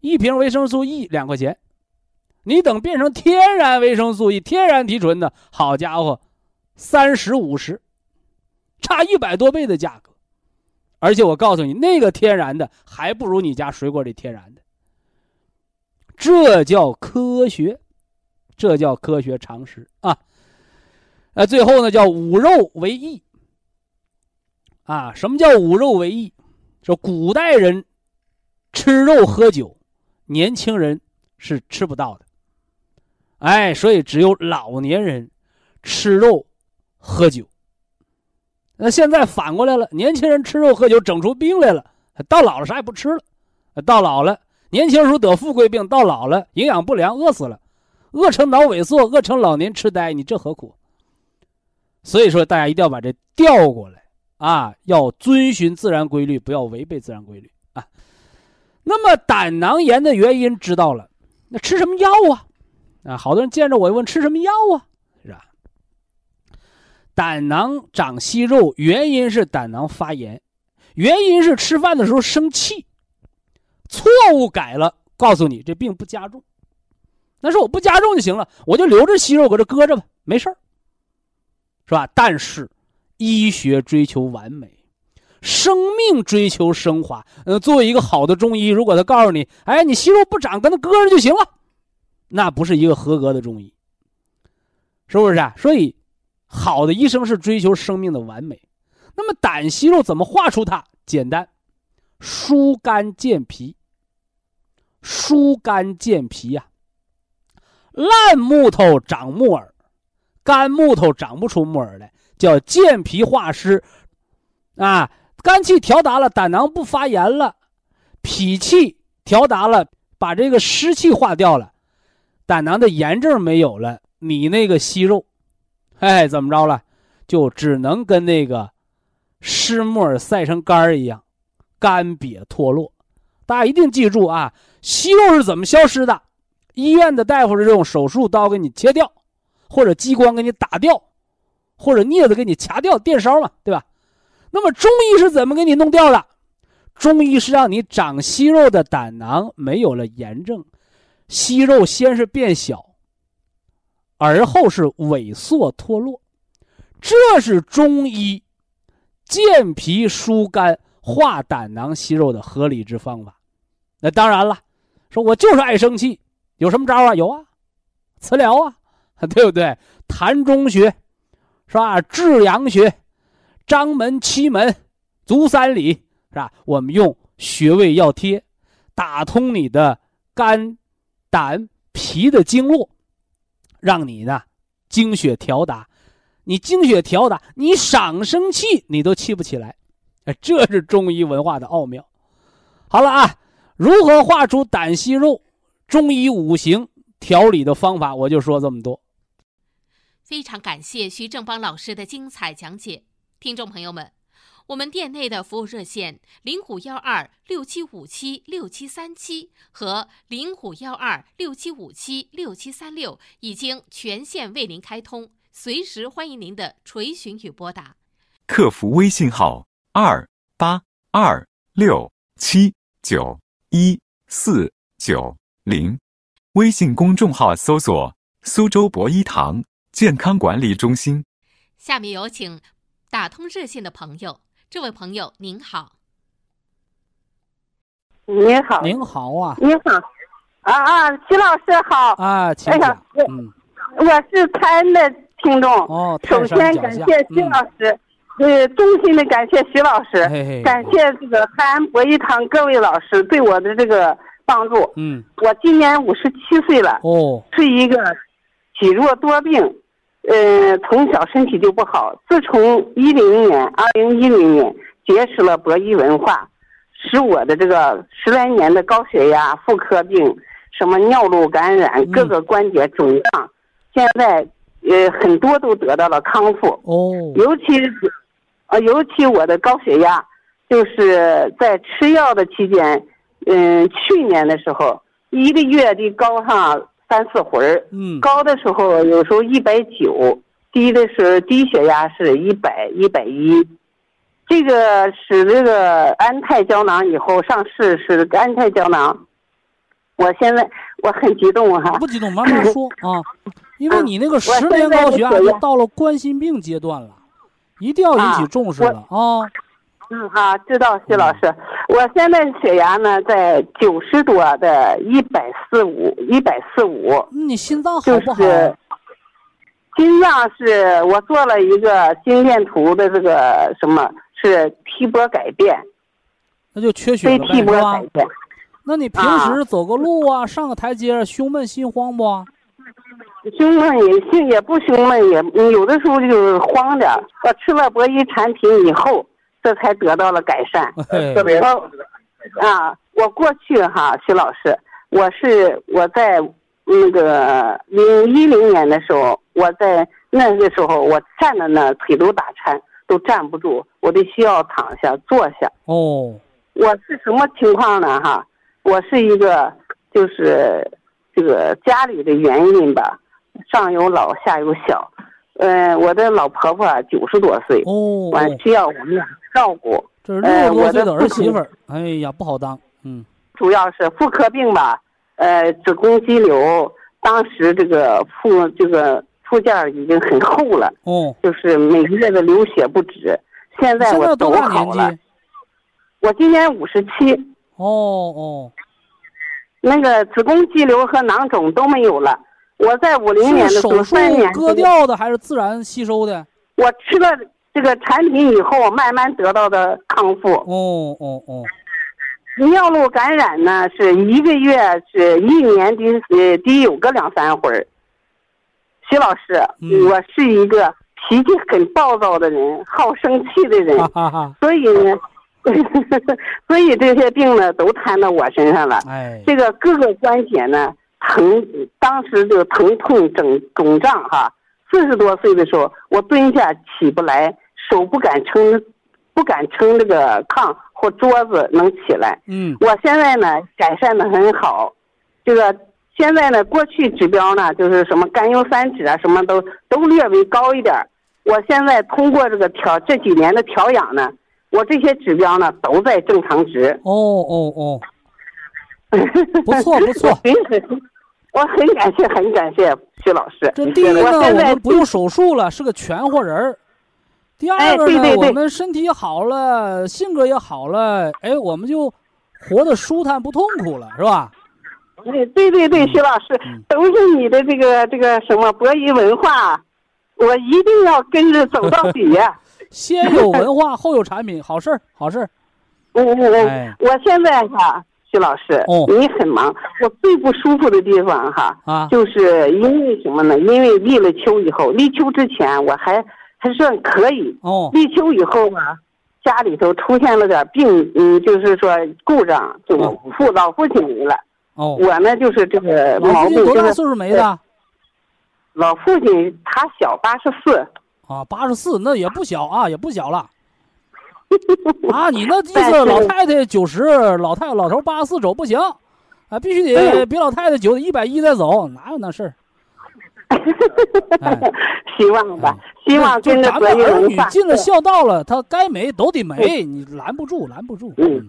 Speaker 1: 一瓶维生素 E 两块钱，你等变成天然维生素 E、天然提纯的，好家伙，三十五十，差一百多倍的价格，而且我告诉你，那个天然的还不如你家水果里天然的，这叫科学，这叫科学常识啊。呃，最后呢，叫五肉为益。啊，什么叫五肉为益？说古代人。吃肉喝酒，年轻人是吃不到的。哎，所以只有老年人吃肉喝酒。那现在反过来了，年轻人吃肉喝酒整出病来了，到老了啥也不吃了。到老了，年轻时候得富贵病，到老了营养不良，饿死了，饿成脑萎缩，饿成老年痴呆，你这何苦？所以说，大家一定要把这调过来啊，要遵循自然规律，不要违背自然规律啊。那么胆囊炎的原因知道了，那吃什么药啊？啊，好多人见着我问吃什么药啊？是吧？胆囊长息肉，原因是胆囊发炎，原因是吃饭的时候生气，错误改了，告诉你这病不加重，那说我不加重就行了，我就留着息肉搁这搁着吧，没事是吧？但是医学追求完美。生命追求升华，呃，作为一个好的中医，如果他告诉你，哎，你息肉不长，跟他搁着就行了，那不是一个合格的中医，是不是啊？所以，好的医生是追求生命的完美。那么，胆息肉怎么化出它？简单，疏肝健脾。疏肝健脾呀，烂木头长木耳，干木头长不出木耳来，叫健脾化湿，啊。肝气调达了，胆囊不发炎了；脾气调达了，把这个湿气化掉了，胆囊的炎症没有了。你那个息肉，哎，怎么着了？就只能跟那个湿木耳晒成干儿一样，干瘪脱落。大家一定记住啊，息肉是怎么消失的？医院的大夫是用手术刀给你切掉，或者激光给你打掉，或者镊子给你掐掉，电烧嘛，对吧？那么中医是怎么给你弄掉的？中医是让你长息肉的胆囊没有了炎症，息肉先是变小，而后是萎缩脱落，这是中医健脾疏肝化胆囊息肉的合理之方法。那当然了，说我就是爱生气，有什么招啊？有啊，磁疗啊，对不对？痰中穴，是吧？至阳穴。张门、七门、足三里，是吧？我们用穴位药贴，打通你的肝、胆、脾的经络，让你呢精血调达。你精血调达，你少生气，你都气不起来。这是中医文化的奥妙。好了啊，如何画出胆息肉？中医五行调理的方法，我就说这么多。
Speaker 3: 非常感谢徐正邦老师的精彩讲解。听众朋友们，我们店内的服务热线零五幺二六七五七六七三七和零五幺二六七五七六七三六已经全线为您开通，随时欢迎您的垂询与拨打。
Speaker 4: 客服微信号二八二六七九一四九零，微信公众号搜索“苏州博一堂健康管理中心”。
Speaker 3: 下面有请打通热线的朋友。这位朋友您好，
Speaker 5: 您好，
Speaker 1: 您好啊，
Speaker 5: 您好，啊啊，徐老师好
Speaker 1: 啊，请
Speaker 5: 哎我
Speaker 1: 嗯，
Speaker 5: 我是泰安的听众。首先感谢徐
Speaker 1: 嗯
Speaker 5: 老师，呃，衷心的感谢徐老师，
Speaker 1: 嘿嘿
Speaker 5: 感谢这个泰安博一堂各位老师对我的这个帮助。
Speaker 1: 嗯，
Speaker 5: 我今年五十七岁了，
Speaker 1: 哦，
Speaker 5: 是一个体弱多病，呃，从小身体就不好。自从一零年，二零一零年结识了博医文化，使我的这个十来年的高血压、妇科病、什么尿路感染、
Speaker 1: 嗯
Speaker 5: 各个关节肿胀，现在呃很多都得到了康复。
Speaker 1: 哦，
Speaker 5: 尤其是，呃，尤其我的高血压，就是在吃药的期间，嗯，去年的时候，一个月得高上三四回儿，
Speaker 1: 嗯，
Speaker 5: 高的时候有时候一百九，低的是低血压是一百一百一，这个使这个安泰胶囊以后上市是安泰胶囊，我现在我很激动哈、
Speaker 1: 不激动，慢慢说 啊，因为你那个十
Speaker 5: 现
Speaker 1: 年高血压到了冠心病阶段了，一定要引起
Speaker 5: 啊
Speaker 1: 重视了啊。
Speaker 5: 嗯好，知道徐老师，我现在血压呢在九十多的一百四五，一百四五，
Speaker 1: 那你心脏好
Speaker 5: 就
Speaker 1: 不好？
Speaker 5: 是心脏是我做了一个心电图的这个什么是 T 波改变，
Speaker 1: 那就缺血
Speaker 5: 非
Speaker 1: 了
Speaker 5: ，T 波改？变。
Speaker 1: 那你平时走个路啊，上个台阶，胸闷心慌不？
Speaker 5: 胸闷也心也不胸闷，也嗯有的时候就是慌点儿。我吃了博一产品以后，这才得到了改善。
Speaker 1: 嘿，
Speaker 5: 我啊，我过去哈，徐老师，我是我在那个零一零年的时候，我在那个时候我站在那腿都打颤，都站不住，我得需要躺下坐下。
Speaker 1: 哦，
Speaker 5: 我是什么情况呢？哈，我是一个就是这个家里的原因吧，上有老下有小，呃，我的老婆婆九十多岁，
Speaker 1: 哦，
Speaker 5: 完需要我们俩照顾。
Speaker 1: 这是六十多岁的儿媳妇儿，哎呀，不好当，嗯，
Speaker 5: 主要是妇科病吧，呃，子宫肌瘤，当时这个附这个附件已经很厚了，
Speaker 1: 哦，
Speaker 5: 就是每个月的流血不止。现在我走
Speaker 1: 多大年
Speaker 5: 好了，
Speaker 1: 纪？
Speaker 5: 我今年五十七，
Speaker 1: 哦哦，
Speaker 5: 那个子宫肌瘤和囊肿都没有了。我在五零年的时候，
Speaker 1: 手术割掉的还是自然吸收的？
Speaker 5: 我吃了这个产品以后，慢慢得到的康复。
Speaker 1: 哦哦哦，
Speaker 5: 尿路感染呢，是一个月是一年得呃得有个两三回儿。徐老师，
Speaker 1: 嗯
Speaker 5: 我是一个脾气很暴躁的人，好生气的人，
Speaker 1: 哈哈哈，
Speaker 5: 所以呢，所以这些病呢都摊到我身上了。
Speaker 1: 哎，
Speaker 5: 这个各个关节呢疼，当时就疼痛肿肿胀哈。四十多岁的时候，我蹲下起不来，手不敢撑，不敢撑这个炕或桌子能起来。
Speaker 1: 嗯，
Speaker 5: 我现在呢改善的很好，这个现在呢过去指标呢就是什么甘油三酯啊什么都都略微高一点儿我现在通过这个调这几年的调养呢，我这些指标呢都在正常值。
Speaker 1: 哦哦哦，不错不错
Speaker 5: 我很感谢很感谢徐老师。
Speaker 1: 这第一呢，我
Speaker 5: 我现在
Speaker 1: 们不用手术了，是个全活人儿。第二
Speaker 5: 哎
Speaker 1: 个呢，
Speaker 5: 对对对
Speaker 1: 我们身体好了，性格也好了，哎，我们就活得舒坦不痛苦了，是吧？
Speaker 5: 对对对对，徐老师
Speaker 1: 嗯
Speaker 5: 都是你的这个这个什么博弈文化，我一定要跟着走到底呀、
Speaker 1: 先有文化，后有产品，好事儿，好事儿。
Speaker 5: 我我我，
Speaker 1: 哎
Speaker 5: 我现在哈，徐老师，
Speaker 1: 哦
Speaker 5: 你很忙，我最不舒服的地方哈，
Speaker 1: 啊，
Speaker 5: 就是因为什么呢？因为立了秋以后，立秋之前我还还算可以，
Speaker 1: 哦，
Speaker 5: 立秋以后嘛，家里头出现了点病，嗯，就是说故障，就
Speaker 1: 哦
Speaker 5: 父老父亲没了。
Speaker 1: 哦，
Speaker 5: 我呢就是这个
Speaker 1: 老父亲多大岁数没的？
Speaker 5: 老父亲他小八十四，
Speaker 1: 啊，八十四，那也不小啊，也不小了。啊，你那意思老太太九十，老太老头八十四走不行，啊，必须得
Speaker 5: 嗯
Speaker 1: 比老太太九一百一再走，哪有那事儿？哎
Speaker 5: 希望吧，希望
Speaker 1: 就
Speaker 5: 跟着博
Speaker 1: 咱们儿。女进了孝道了，他该没都得没，你拦不住，拦不住。
Speaker 5: 嗯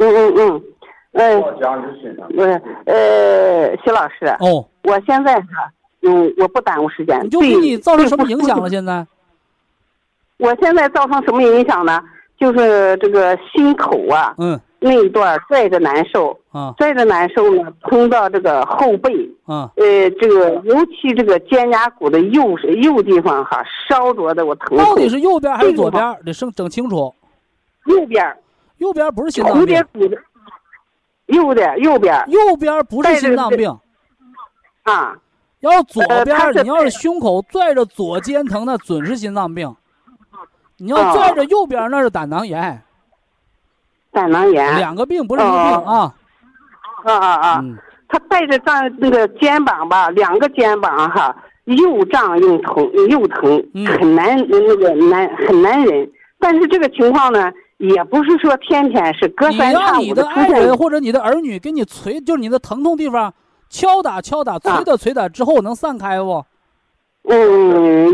Speaker 5: 嗯嗯嗯，嗯，不是，呃，徐老师，
Speaker 1: 哦，
Speaker 5: 我现在哈，嗯，我不耽误时间。
Speaker 1: 你就给你造成什么影响了？现在？
Speaker 5: 我现在造成什么影响呢？就是这个心口啊
Speaker 1: 嗯
Speaker 5: 那一段拽着难受，
Speaker 1: 啊
Speaker 5: 拽着难受呢，通到这个后背，
Speaker 1: 啊
Speaker 5: 呃，这个尤其这个肩胛骨的右右地方哈，烧灼的我疼。
Speaker 1: 到底是右边还是左边？得整整清楚。
Speaker 5: 右边
Speaker 1: 右边不是心脏病
Speaker 5: 蝴蝶，骨的右边右边
Speaker 1: 右边不是心脏病。
Speaker 5: 啊，
Speaker 1: 要左边，
Speaker 5: 呃
Speaker 1: 你要是胸口拽着左肩疼，那准是心脏病；你要
Speaker 5: 啊
Speaker 1: 拽着右边，那是胆囊炎。
Speaker 5: 胆囊炎。
Speaker 1: 两个病不是一个病啊。
Speaker 5: 啊啊啊！
Speaker 1: 嗯，
Speaker 5: 他带着胀那个肩膀吧，两个肩膀哈，又胀又疼又疼，
Speaker 1: 嗯
Speaker 5: 很难那个难很难忍。但是这个情况呢，也不是说天天是隔三差五的出现
Speaker 1: 的爱人。或者你的儿女给你捶，就是你的疼痛地方敲打敲打，捶打捶打之后能散开不？
Speaker 5: 嗯，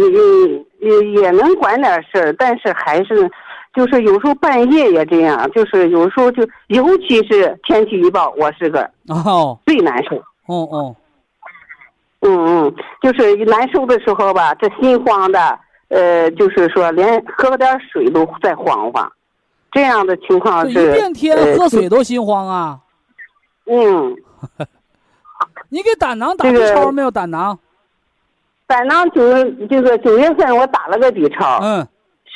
Speaker 5: 也也也能管点事儿，但是还是，就是有时候半夜也这样，就是有时候就，尤其是天气预报，我是个
Speaker 1: 哦
Speaker 5: 最难受。
Speaker 1: 哦哦，
Speaker 5: 嗯嗯，就是难受的时候吧，这心慌的，呃，就是说连喝点水都在慌慌，这样的情况
Speaker 1: 这
Speaker 5: 是。
Speaker 1: 一变天
Speaker 5: 呃
Speaker 1: 喝水都心慌啊！
Speaker 5: 嗯，
Speaker 1: 你给胆囊打
Speaker 5: 这
Speaker 1: B
Speaker 5: 个
Speaker 1: 超没有？胆囊？
Speaker 5: 胆囊九这个九月份我打了个 B 超，
Speaker 1: 嗯，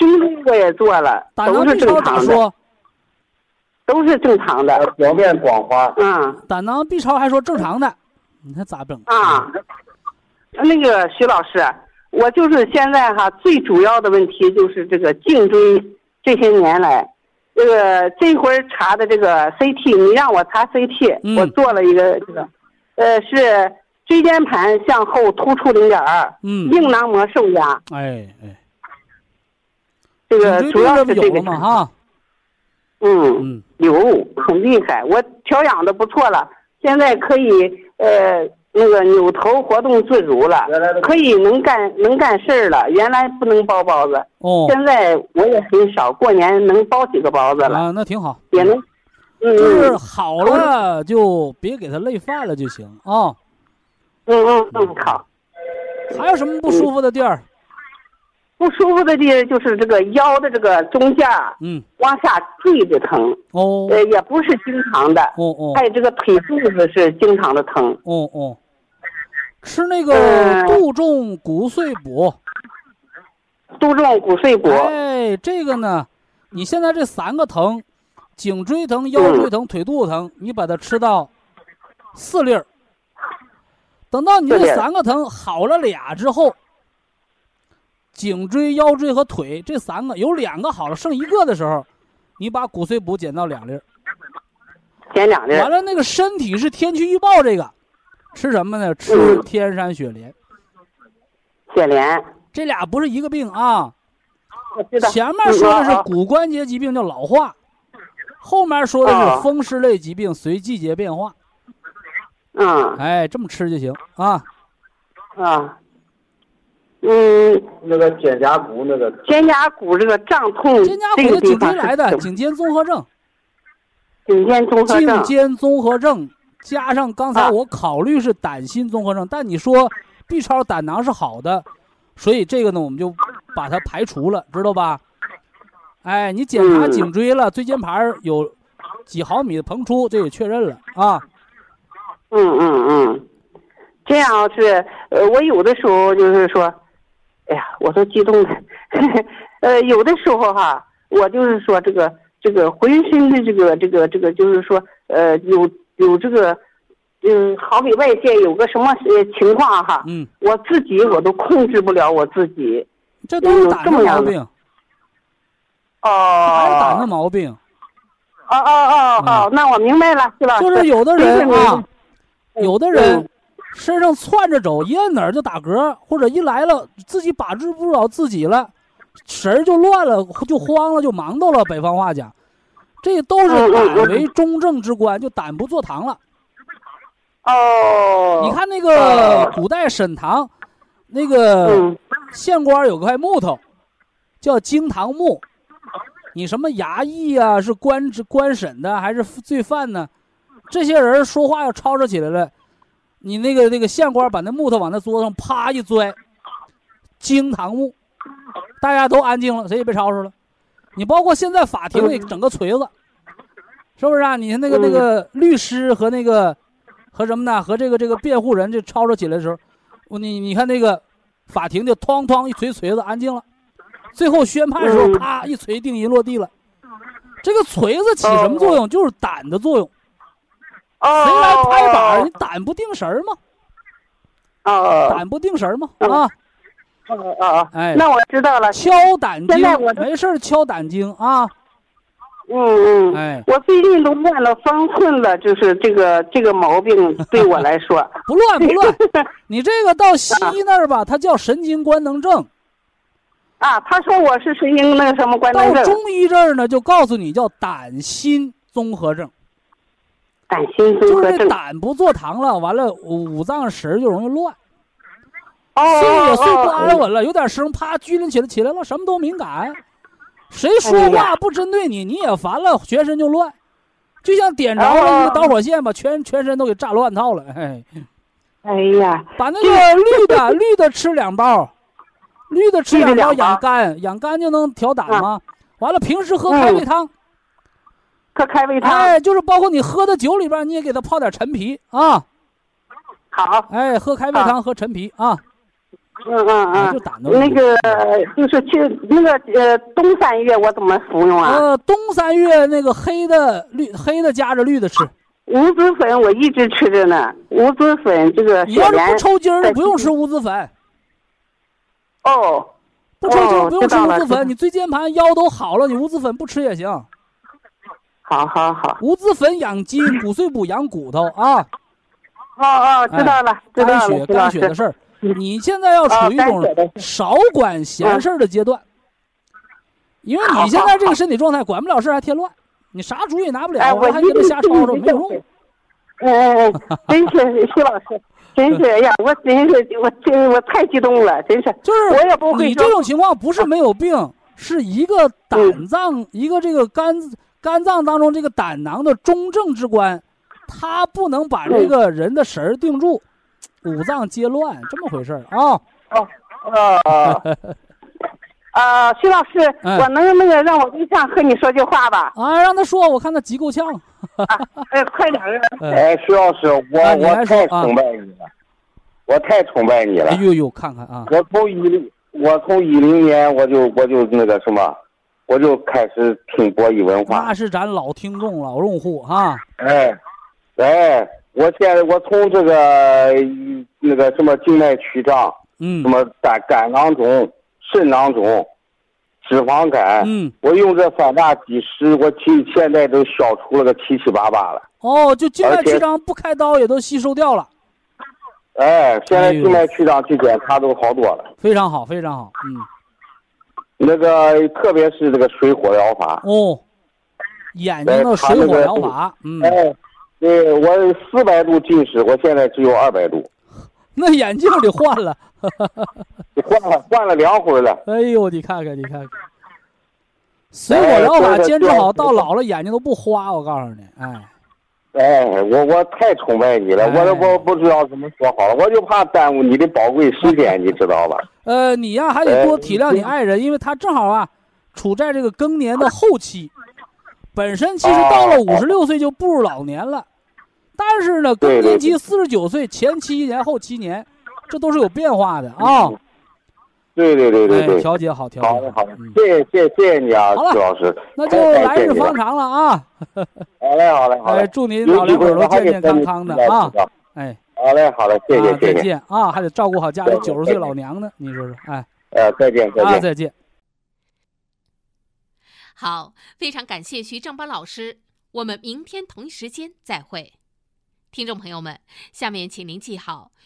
Speaker 5: 胸椎我也做了，
Speaker 1: 胆囊
Speaker 5: 都是
Speaker 1: B 超咋
Speaker 5: 正常的，
Speaker 1: 说？
Speaker 5: 都是正常的。
Speaker 6: 表面光滑，
Speaker 5: 嗯。
Speaker 1: 胆囊 B 超还说正常的，你看咋整？
Speaker 5: 啊，那个徐老师，我就是现在哈最主要的问题就是这个颈椎，这些年来，这个这会儿查的这个 CT，你让我查 CT，、
Speaker 1: 嗯。
Speaker 5: 我做了一个这个，呃是椎间盘向后突出零点二，
Speaker 1: 嗯，
Speaker 5: 硬囊膜受压，
Speaker 1: 哎哎，
Speaker 5: 这个主要？是这个嘛
Speaker 1: 哈，
Speaker 5: 嗯。
Speaker 1: 嗯，
Speaker 5: 有很厉害，我调养的不错了，现在可以呃那个扭头活动自如了，可以能干能干事儿了。原来不能包包子，
Speaker 1: 哦，
Speaker 5: 现在我也很少，过年能包几个包子了，
Speaker 1: 啊，那挺好。
Speaker 5: 也能。嗯
Speaker 1: 就是好了，就别给他累犯了就行啊。
Speaker 5: 嗯嗯嗯好。
Speaker 1: 还有什么不舒服的地儿？
Speaker 5: 不舒服的地就是这个腰的这个中间儿
Speaker 1: 嗯，
Speaker 5: 往下坠着疼，
Speaker 1: 哦。
Speaker 5: 呃，也不是经常的，
Speaker 1: 哦哦。
Speaker 5: 还有这个腿肚子是经常的疼。
Speaker 1: 哦哦，吃那个
Speaker 5: 嗯
Speaker 1: 杜仲骨碎补。
Speaker 5: 杜仲骨碎补，
Speaker 1: 哎，这个呢，你现在这三个疼，颈椎疼、腰椎疼、腿肚子疼，你把它吃到四粒儿。等到你这三个疼好了俩之后，颈椎、腰椎和腿这三个有两个好了，剩一个的时候，你把骨碎补减到两粒儿。
Speaker 5: 减两粒儿。
Speaker 1: 完了，那个身体是天气预报这个，吃什么呢？吃
Speaker 5: 嗯
Speaker 1: 天山雪莲，
Speaker 5: 雪莲，
Speaker 1: 这俩不是一个病啊。前面说的是骨关节疾病叫老化，后面说的是
Speaker 5: 啊
Speaker 1: 风湿类疾病随季节变化。
Speaker 5: 嗯
Speaker 1: 哎，这么吃就行啊。
Speaker 5: 啊，嗯，
Speaker 6: 那个肩胛骨那个
Speaker 5: 肩胛骨这个胀痛，
Speaker 1: 肩胛骨的颈椎来的颈肩综合症，
Speaker 5: 颈肩综合症颈。
Speaker 1: 肩综合症加上刚才
Speaker 5: 啊
Speaker 1: 我考虑是胆心综合症，但你说 B 超胆囊是好的，所以这个呢我们就把它排除了，知道吧？哎，你检查
Speaker 5: 嗯
Speaker 1: 颈椎了，椎间盘有几毫米的膨出，这也确认了啊。
Speaker 5: 嗯嗯嗯，这样是呃，我有的时候就是说，哎呀，我都激动了。呃，有的时候哈，我就是说这个这个浑身的这个这个这个，就是说呃，有有这个。嗯，好比外界有个什么呃情况哈，
Speaker 1: 嗯，
Speaker 5: 我自己我都控制不了我自己。
Speaker 1: 这都是胆的
Speaker 5: 有这么样的
Speaker 1: 毛病，
Speaker 5: 哦，
Speaker 1: 还是胆的毛病。
Speaker 5: 哦哦哦哦，那我明白了，徐老师。
Speaker 1: 嗯就是有的人啊，有的人
Speaker 5: 嗯
Speaker 1: 身上窜着走，一摁哪儿就打嗝，或者一来了自己把持不了自己了，神儿就乱了，就慌了，就忙到了。北方话讲，这都是胆
Speaker 5: 嗯
Speaker 1: 为中正之官，就胆不坐堂了。
Speaker 5: 哦，
Speaker 1: 你看那个古代沈堂，那个
Speaker 5: 嗯
Speaker 1: 县官有块木头，叫惊堂木。你什么衙役啊，是官职官审的还是罪犯呢？这些人说话要吵吵起来了，你那个那个县官把那木头往那桌子上啪一拽，惊堂木，大家都安静了，谁也别吵吵了。你包括现在法庭里整个锤子，是不是啊？你看那个那个律师和那个和什么呢？和这个这个辩护人这吵吵起来的时候，我你你看那个法庭就哐哐一锤锤子，安静了。最后宣判的时候，
Speaker 5: 嗯
Speaker 1: 啪一锤定音落地了。这个锤子起什么作用？就是胆的作用。
Speaker 5: 哦，
Speaker 1: 谁来拍板？你胆不定神儿吗？
Speaker 5: 哦
Speaker 1: 胆不定神儿吗？
Speaker 5: 啊
Speaker 1: 啊，
Speaker 5: 哦哦，
Speaker 1: 哎
Speaker 5: 那我知道了。
Speaker 1: 敲胆经没事儿敲胆经啊。
Speaker 5: 嗯嗯，
Speaker 1: 哎，
Speaker 5: 我最近都乱了方寸了，就是这个这个毛病对我来说，
Speaker 1: 不乱不乱。你这个到西医那儿吧，它叫神经官能症；
Speaker 5: 啊，他说我是神经那个什么官能症，
Speaker 1: 到中医这儿呢，就告诉你叫胆心综合症，
Speaker 5: 胆心综
Speaker 1: 就是这
Speaker 5: 合症。
Speaker 1: 胆不做糖了，完了五脏神就容易乱，
Speaker 5: 哦
Speaker 1: 睡也睡不
Speaker 5: 哦
Speaker 1: 安稳了，有点声啪拘灵起来起来了，什么都敏感，谁说话不针对你，你也烦了，全身就乱，就像点着了
Speaker 5: 哦
Speaker 1: 一个导火线，把全全身都给炸乱套了。哎，
Speaker 5: 哎呀，
Speaker 1: 把那个绿的绿的吃两包，绿的吃两包养肝，养肝就能调胆
Speaker 5: 啊。
Speaker 1: 吗？完了，平时喝开胃汤，
Speaker 5: 喝开胃汤，
Speaker 1: 哎，就是包括你喝的酒里边，你也给它泡点陈皮啊，
Speaker 5: 好，
Speaker 1: 哎，喝开胃汤喝陈皮啊，
Speaker 5: 嗯嗯嗯，那个。就是去那个呃冬三月我怎么服用啊？
Speaker 1: 呃，冬三月那个黑的绿黑的夹着绿的吃，
Speaker 5: 无籽粉我一直吃着呢，无籽粉这个
Speaker 1: 你要是不抽筋儿，不用吃无籽粉，
Speaker 5: 哦，
Speaker 1: 不抽筋不用吃
Speaker 5: 知道了知道
Speaker 1: 无籽粉，你椎间盘腰都好了，你无籽粉不吃也行。
Speaker 5: 好好好，
Speaker 1: 无籽粉养筋，骨碎补养骨头啊，
Speaker 5: 哦哦，知道了，知道了，
Speaker 1: 肝血
Speaker 5: 知道
Speaker 1: 肝血的事儿。你现在要处于一种少管闲事儿的阶段，因为你现在这个身体状态，管不了事儿还添乱，你啥主意也拿不了，
Speaker 5: 哎我
Speaker 1: 还跟他瞎吵吵，没有用。。
Speaker 5: 嗯嗯嗯，真是徐老师，真是哎呀，我真是我真我太激动了，真是。
Speaker 1: 就是
Speaker 5: 我也不会说
Speaker 1: 你这种情况不是没有病，是一个胆脏，一个这个肝肝脏当中这个胆囊的中正之官，它不能把这个人的神儿定住，五脏皆乱，这么回事儿啊。
Speaker 5: 哦哦。呃，徐老师，
Speaker 1: 嗯
Speaker 5: 我能那个让我对象和你说句话吧？
Speaker 1: 啊，让他说，我看他急够呛。
Speaker 5: 哎，快点儿！
Speaker 1: 嗯
Speaker 6: 哎，徐老师，我我太崇拜你了，我太崇拜你了
Speaker 1: 哎。呦呦，看看啊，
Speaker 6: 我从一零，我从一零年我就我就那个什么，我就开始听博弈文化
Speaker 1: 那。是咱老听众、老用户哈。
Speaker 6: 哎，哎，我现在我从这个那个什么静脉曲张，
Speaker 1: 嗯
Speaker 6: 什么肝肝囊肿、肾囊肿、脂肪肝，
Speaker 1: 嗯，
Speaker 6: 我用这三大基石，我其现在都消除了个七七八八了。
Speaker 1: 哦，就静脉曲张不开刀也都吸收掉了，
Speaker 6: 哎，现在静脉曲张去检查都好多了。
Speaker 1: 非常好，非常好。嗯，
Speaker 6: 那个特别是这个水火疗法，
Speaker 1: 哦，眼睛的水火疗法，嗯，
Speaker 6: 哎，对我四百度近视，我现在只有二百度，
Speaker 1: 那眼镜得换了。
Speaker 6: 换了换了两回了。
Speaker 1: 哎呦，你看看，你看看，水火疗法坚持好，到老了眼睛都不花。我告诉你，哎，
Speaker 6: 哎，我我太崇拜你了，
Speaker 1: 哎。
Speaker 6: 我都不不知道怎么说好了，我就怕耽误你的宝贵时间，你知道吧？
Speaker 1: 呃，你呀还得多体谅你爱人，因为他正好啊，处在这个更年的后期，本身其实到了五十六岁就步入老年了，但是呢，更年期四十九岁前七年后七年，这都是有变化的啊。
Speaker 6: 对对对对
Speaker 1: 哎，
Speaker 6: 对，
Speaker 1: 调节好，调节
Speaker 6: 好的好谢谢谢谢你啊，
Speaker 1: 好了
Speaker 6: 徐老师，
Speaker 1: 那就来日方。长了啊！
Speaker 6: 好嘞好嘞好
Speaker 1: 哎，
Speaker 6: 嘞，
Speaker 1: 祝您老两口都健健康康的啊哎，
Speaker 6: 好嘞好嘞，谢谢
Speaker 1: 啊，再见啊！还得照顾好家里九十岁老娘呢，你说说，哎，
Speaker 6: 呃，再见再
Speaker 1: 啊，
Speaker 6: 见。
Speaker 1: 再见。
Speaker 3: 好，非常感谢徐正邦老师，我们明天同一时间再会。听众朋友们，下面请您记好，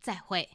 Speaker 3: 再会。